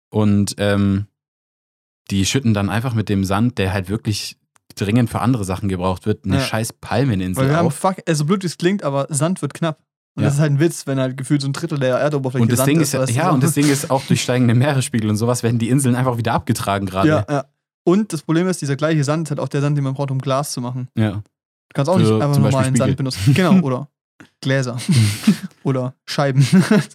Und ähm, die schütten dann einfach mit dem Sand, der halt wirklich dringend für andere Sachen gebraucht wird, eine Ja. scheiß Weil Palmeninsel wir haben, auf. fuck, also blöd wie es klingt, aber Sand wird knapp. Und Ja. das ist halt ein Witz, wenn halt gefühlt so ein Drittel der Erdoberfläche Und das Sand Ding ist, du ja, so. und das Ding ist auch durch steigende Meeresspiegel und sowas werden die Inseln einfach wieder abgetragen gerade. Ja, ja. Und das Problem ist, dieser gleiche Sand ist halt auch der Sand, den man braucht, um Glas zu machen. ja. Du kannst auch Für nicht einfach normalen Sand benutzen. Genau, oder Gläser. oder Scheiben.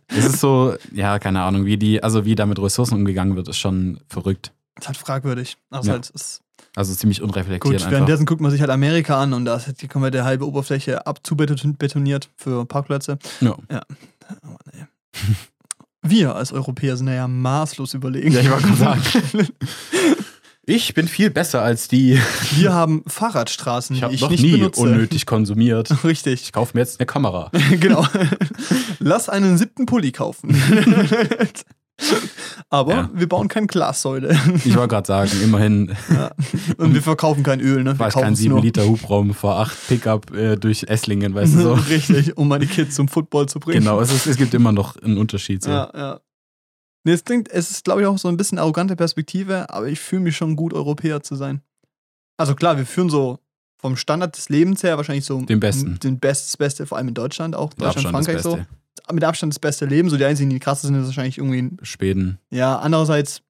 Es ist so, ja, keine Ahnung, wie die, also wie da mit Ressourcen umgegangen wird, ist schon verrückt. Das ist halt fragwürdig. Also Ja. halt, ist, Also ziemlich unreflektiert Gut, einfach. währenddessen guckt man sich halt Amerika an und da ist die komplette halbe Oberfläche abzubetoniert für Parkplätze. Ja. Aber nee. Wir als Europäer sind ja maßlos überlegen. Ja, ich wollte gerade sagen. Ich bin viel besser als die. Wir haben Fahrradstraßen, Ich die habe ich noch nicht nie benutze. unnötig konsumiert. Richtig. Ich kaufe mir jetzt eine Kamera. genau. Lass einen siebten Pulli kaufen. Aber Ja. wir bauen keine Glassäule. Ich wollte gerade sagen, immerhin Ja. Und wir verkaufen kein Öl, ne? Wir es kein kaufen es 7 nur. Liter Hubraum vor 8 Pickup äh, durch Esslingen, weißt du so. Richtig, um meine Kids zum Football zu bringen. genau, es, ist, es gibt immer noch einen Unterschied. So. Ja, ja. Nee, es klingt, es ist, glaube ich, auch so ein bisschen arrogante Perspektive, aber ich fühle mich schon gut, Europäer zu sein. Also klar, wir führen so vom Standard des Lebens her wahrscheinlich so Den Besten. Den Best, das Beste, vor allem in Deutschland auch. Deutschland, Frankreich so. Mit Abstand das beste Leben. So die einzigen, die krasser sind, ist wahrscheinlich irgendwie. Schweden. Ja, andererseits,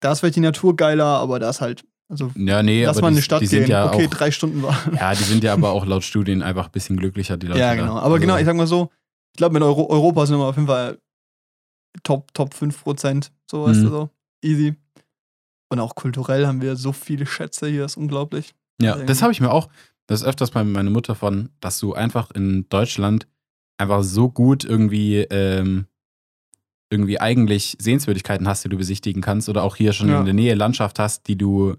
da ist vielleicht die Natur geiler, aber da ist halt. Also, Ja, nee, lass aber mal in die, eine Stadt die gehen. ja okay, auch. drei Stunden war. Ja, die sind ja aber auch laut Studien einfach ein bisschen glücklicher, die Leute. Ja, genau. Aber Also, genau, ich sag mal so, ich glaube, mit Euro Europa sind wir auf jeden Fall Top, Top 5%, so weißt Mhm. du so. Easy. Und auch kulturell haben wir so viele Schätze hier, ist unglaublich. Ja, das habe ich mir auch, das ist öfters bei meiner Mutter von, dass du einfach in Deutschland einfach so gut irgendwie, ähm, irgendwie eigentlich Sehenswürdigkeiten hast, die du besichtigen kannst oder auch hier schon Ja. in der Nähe Landschaft hast, die du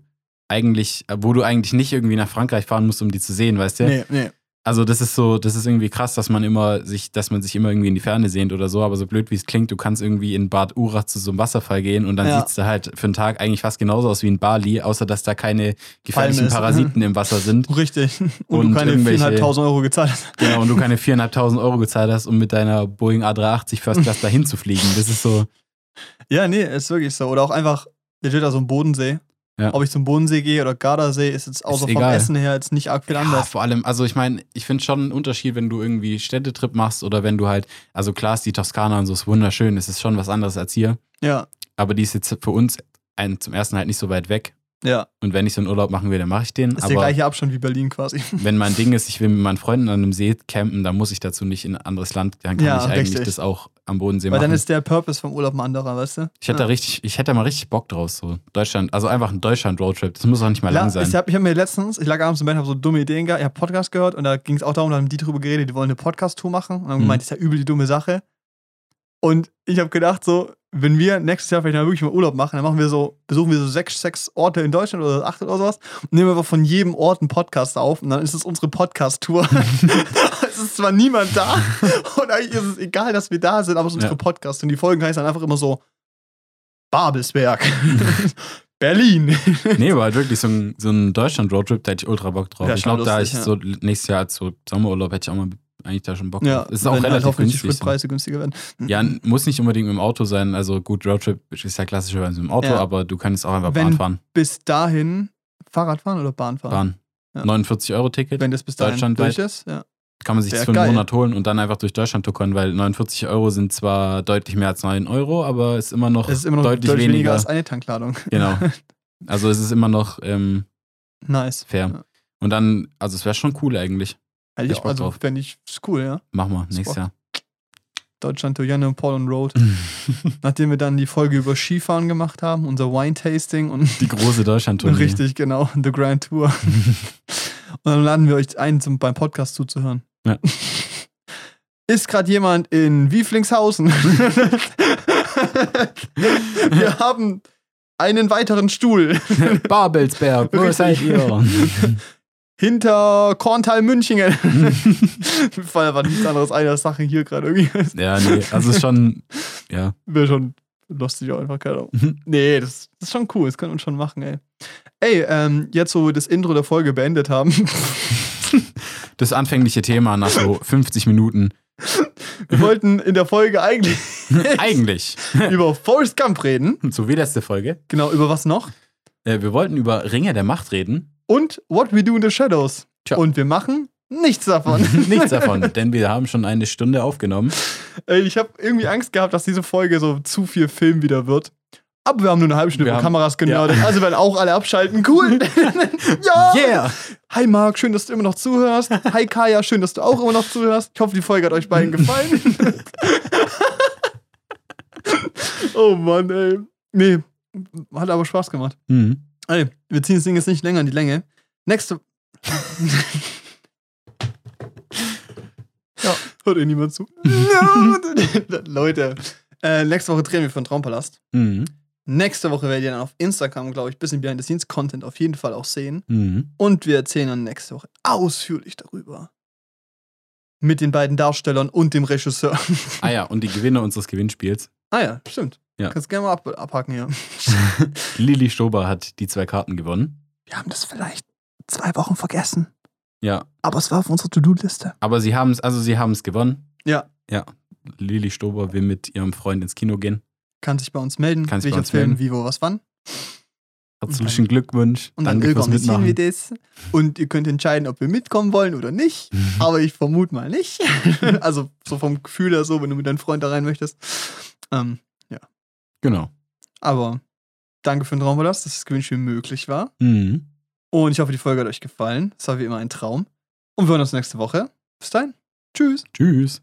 eigentlich, wo du eigentlich nicht irgendwie nach Frankreich fahren musst, um die zu sehen, weißt du? Nee, nee. Also das ist so, das ist irgendwie krass, dass man immer sich, dass man sich immer irgendwie in die Ferne sehnt oder so, aber so blöd wie es klingt, du kannst irgendwie in Bad Urach zu so einem Wasserfall gehen und dann Ja. sieht's da halt für einen Tag eigentlich fast genauso aus wie in Bali, außer dass da keine gefährlichen. Parasiten im Wasser sind. Richtig. Und, Und du keine 4.500 Euro gezahlt hast. Genau, und du keine 4.500 Euro gezahlt hast, um mit deiner Boeing A380 First Class dahin zu fliegen. Das ist so, Ja, nee, ist wirklich so. Oder auch einfach, legit da so ein Bodensee. Ja. Ob ich zum Bodensee gehe oder Gardasee, ist jetzt außer vom egal. Essen her jetzt nicht arg viel ja, anders. vor allem, also ich meine, ich finde schon einen Unterschied, wenn du irgendwie Städtetrip machst oder wenn du halt, also klar ist die Toskana und so ist wunderschön, es ist schon was anderes als hier, Ja, aber die ist jetzt für uns ein, zum ersten halt nicht so weit weg. Ja. Und wenn ich so einen Urlaub machen will, dann mache ich den. Ist der aber gleiche Abstand wie Berlin quasi. wenn mein Ding ist, ich will mit meinen Freunden an einem See campen, dann muss ich dazu nicht in ein anderes Land. Dann kann Ja, ich eigentlich richtig. das auch am Bodensee Weil machen. dann ist der Purpose vom Urlaub ein anderer, weißt du? ich hätte da richtig, ich hätte da mal richtig Bock draus. So Deutschland, also einfach ein Deutschland-Roadtrip. Das muss auch nicht mal lang sein. Ich habe hab mir letztens, ich lag abends im Bett, habe so dumme Ideen gehabt, ich habe Podcast gehört und da ging es auch darum, da haben die drüber geredet, die wollen eine Podcast-Tour machen und haben Mhm. gemeint, das ist ja übel die dumme Sache. Und ich habe gedacht, so, wenn wir nächstes Jahr vielleicht mal wirklich mal Urlaub machen, dann machen wir so, besuchen wir so sechs, sechs Orte in Deutschland oder acht oder sowas und nehmen einfach von jedem Ort einen Podcast auf und dann ist es unsere Podcast-Tour. es ist zwar niemand da und eigentlich ist es egal, dass wir da sind, aber es ist unsere Ja. Podcast und die Folgen heißen dann einfach immer so Babelsberg, Berlin. nee, aber halt wirklich so ein, so ein Deutschland-Roadtrip, da hätte ich ultra Bock drauf. Ja, ich glaube, da ich so nächstes Jahr so Sommerurlaub hätte ich auch mal eigentlich da schon Bock Ja, drauf. Es ist auch halt relativ die günstig. So. Spritpreise günstiger werden. Ja, n- muss nicht unbedingt mit dem Auto sein. Also gut, Roadtrip ist ja klassischerweise mit dem Auto, Ja. aber du kannst auch einfach Wenn- Bahn fahren. Bis dahin Fahrrad fahren oder Bahn fahren? Bahn. Ja. 49 Euro Ticket. Wenn das bis dahin Deutschlandweit. durch ist. Ja. kann man sich Wär für einen geil. Monat holen und dann einfach durch Deutschland tuckern, weil 49 Euro sind zwar deutlich mehr als 9 Euro, aber ist immer noch, Es ist immer noch deutlich, deutlich, weniger weniger. als eine Tankladung. genau. Also es ist immer noch ähm, nice. fair. Ja. Und dann, also es wäre schon cool eigentlich. Hätte Ich also drauf. fände ich ist cool, ja. Machen wir nächstes Bock. Jahr. Deutschland to Janne und Paul on Road. Nachdem wir dann die Folge über Skifahren gemacht haben, unser Wine-Tasting und Die große Deutschland-Tournee. richtig, genau, The Grand Tour. und dann laden wir euch ein, zum, beim Podcast zuzuhören. Ja. Ist gerade jemand in Wieflingshausen? wir haben einen weiteren Stuhl Babelsberg, wo seid ihr? Hinter Korntal Münchingen. Fällt aber nichts anderes ein als Sache hier gerade irgendwie. ja, nee, also es ist schon, ja. Wäre schon lustig auch einfach, keine Ahnung. Nee, das, das ist schon cool, das können wir schon machen, ey. Ey, ähm, jetzt wo wir das Intro der Folge beendet haben, Das anfängliche Thema nach so 50 Minuten. wir wollten in der Folge eigentlich Eigentlich. über Forrest Gump reden. So wie letzte Folge. Genau, über was noch? Äh, wir wollten über Ringe der Macht reden. Und What We Do in the Shadows. Tja. Und wir machen nichts davon. Nichts davon, denn wir haben schon eine Stunde aufgenommen. Ey, ich habe irgendwie Angst gehabt, dass diese Folge so zu viel Film wieder wird. Aber wir haben nur eine halbe Stunde haben- Kameras genördet, also werden auch alle abschalten. Cool. ja. Yeah! Hi Marc, schön, dass du immer noch zuhörst. Hi Kaya, schön, dass du auch immer noch zuhörst. Ich hoffe, die Folge hat euch beiden gefallen. oh Mann, ey. Nee, hat aber Spaß gemacht. Mhm. Ey, wir ziehen das Ding jetzt nicht länger in die Länge. Nächste. ja, hört eh niemand zu. Leute, äh, nächste Woche drehen wir den Traumpalast. Mhm. Nächste Woche werdet ihr dann auf Instagram, glaube ich, ein bisschen Behind-the-Scenes-Content auf jeden Fall auch sehen. Mhm. Und wir erzählen dann nächste Woche ausführlich darüber. Mit den beiden Darstellern und dem Regisseur. Ah ja, und die Gewinner unseres Gewinnspiels. ah ja, stimmt. Ja. Kannst gerne mal ab abhaken hier. Lili Stober hat die zwei Karten gewonnen. Wir haben das vielleicht zwei Wochen vergessen. Ja, Aber es war auf unserer To-Do-Liste. aber sie haben es, also sie haben es gewonnen. Ja. Ja. Lili Stober will mit ihrem Freund ins Kino gehen. Kann sich bei uns melden. Kann sich bei uns melden. wie, wo, was, wann. Herzlichen Glückwunsch. Und dann organisieren wir das. Und ihr könnt entscheiden, ob wir mitkommen wollen oder nicht. Aber ich vermute mal nicht. also so vom Gefühl her so, wenn du mit deinem Freund da rein möchtest. Ähm, Genau. aber danke für den Traumpalast, dass das Gewinnspiel möglich war. Mhm. Und ich hoffe, die Folge hat euch gefallen. Es war wie immer ein Traum. Und wir hören uns nächste Woche. Bis dahin. Tschüss. Tschüss.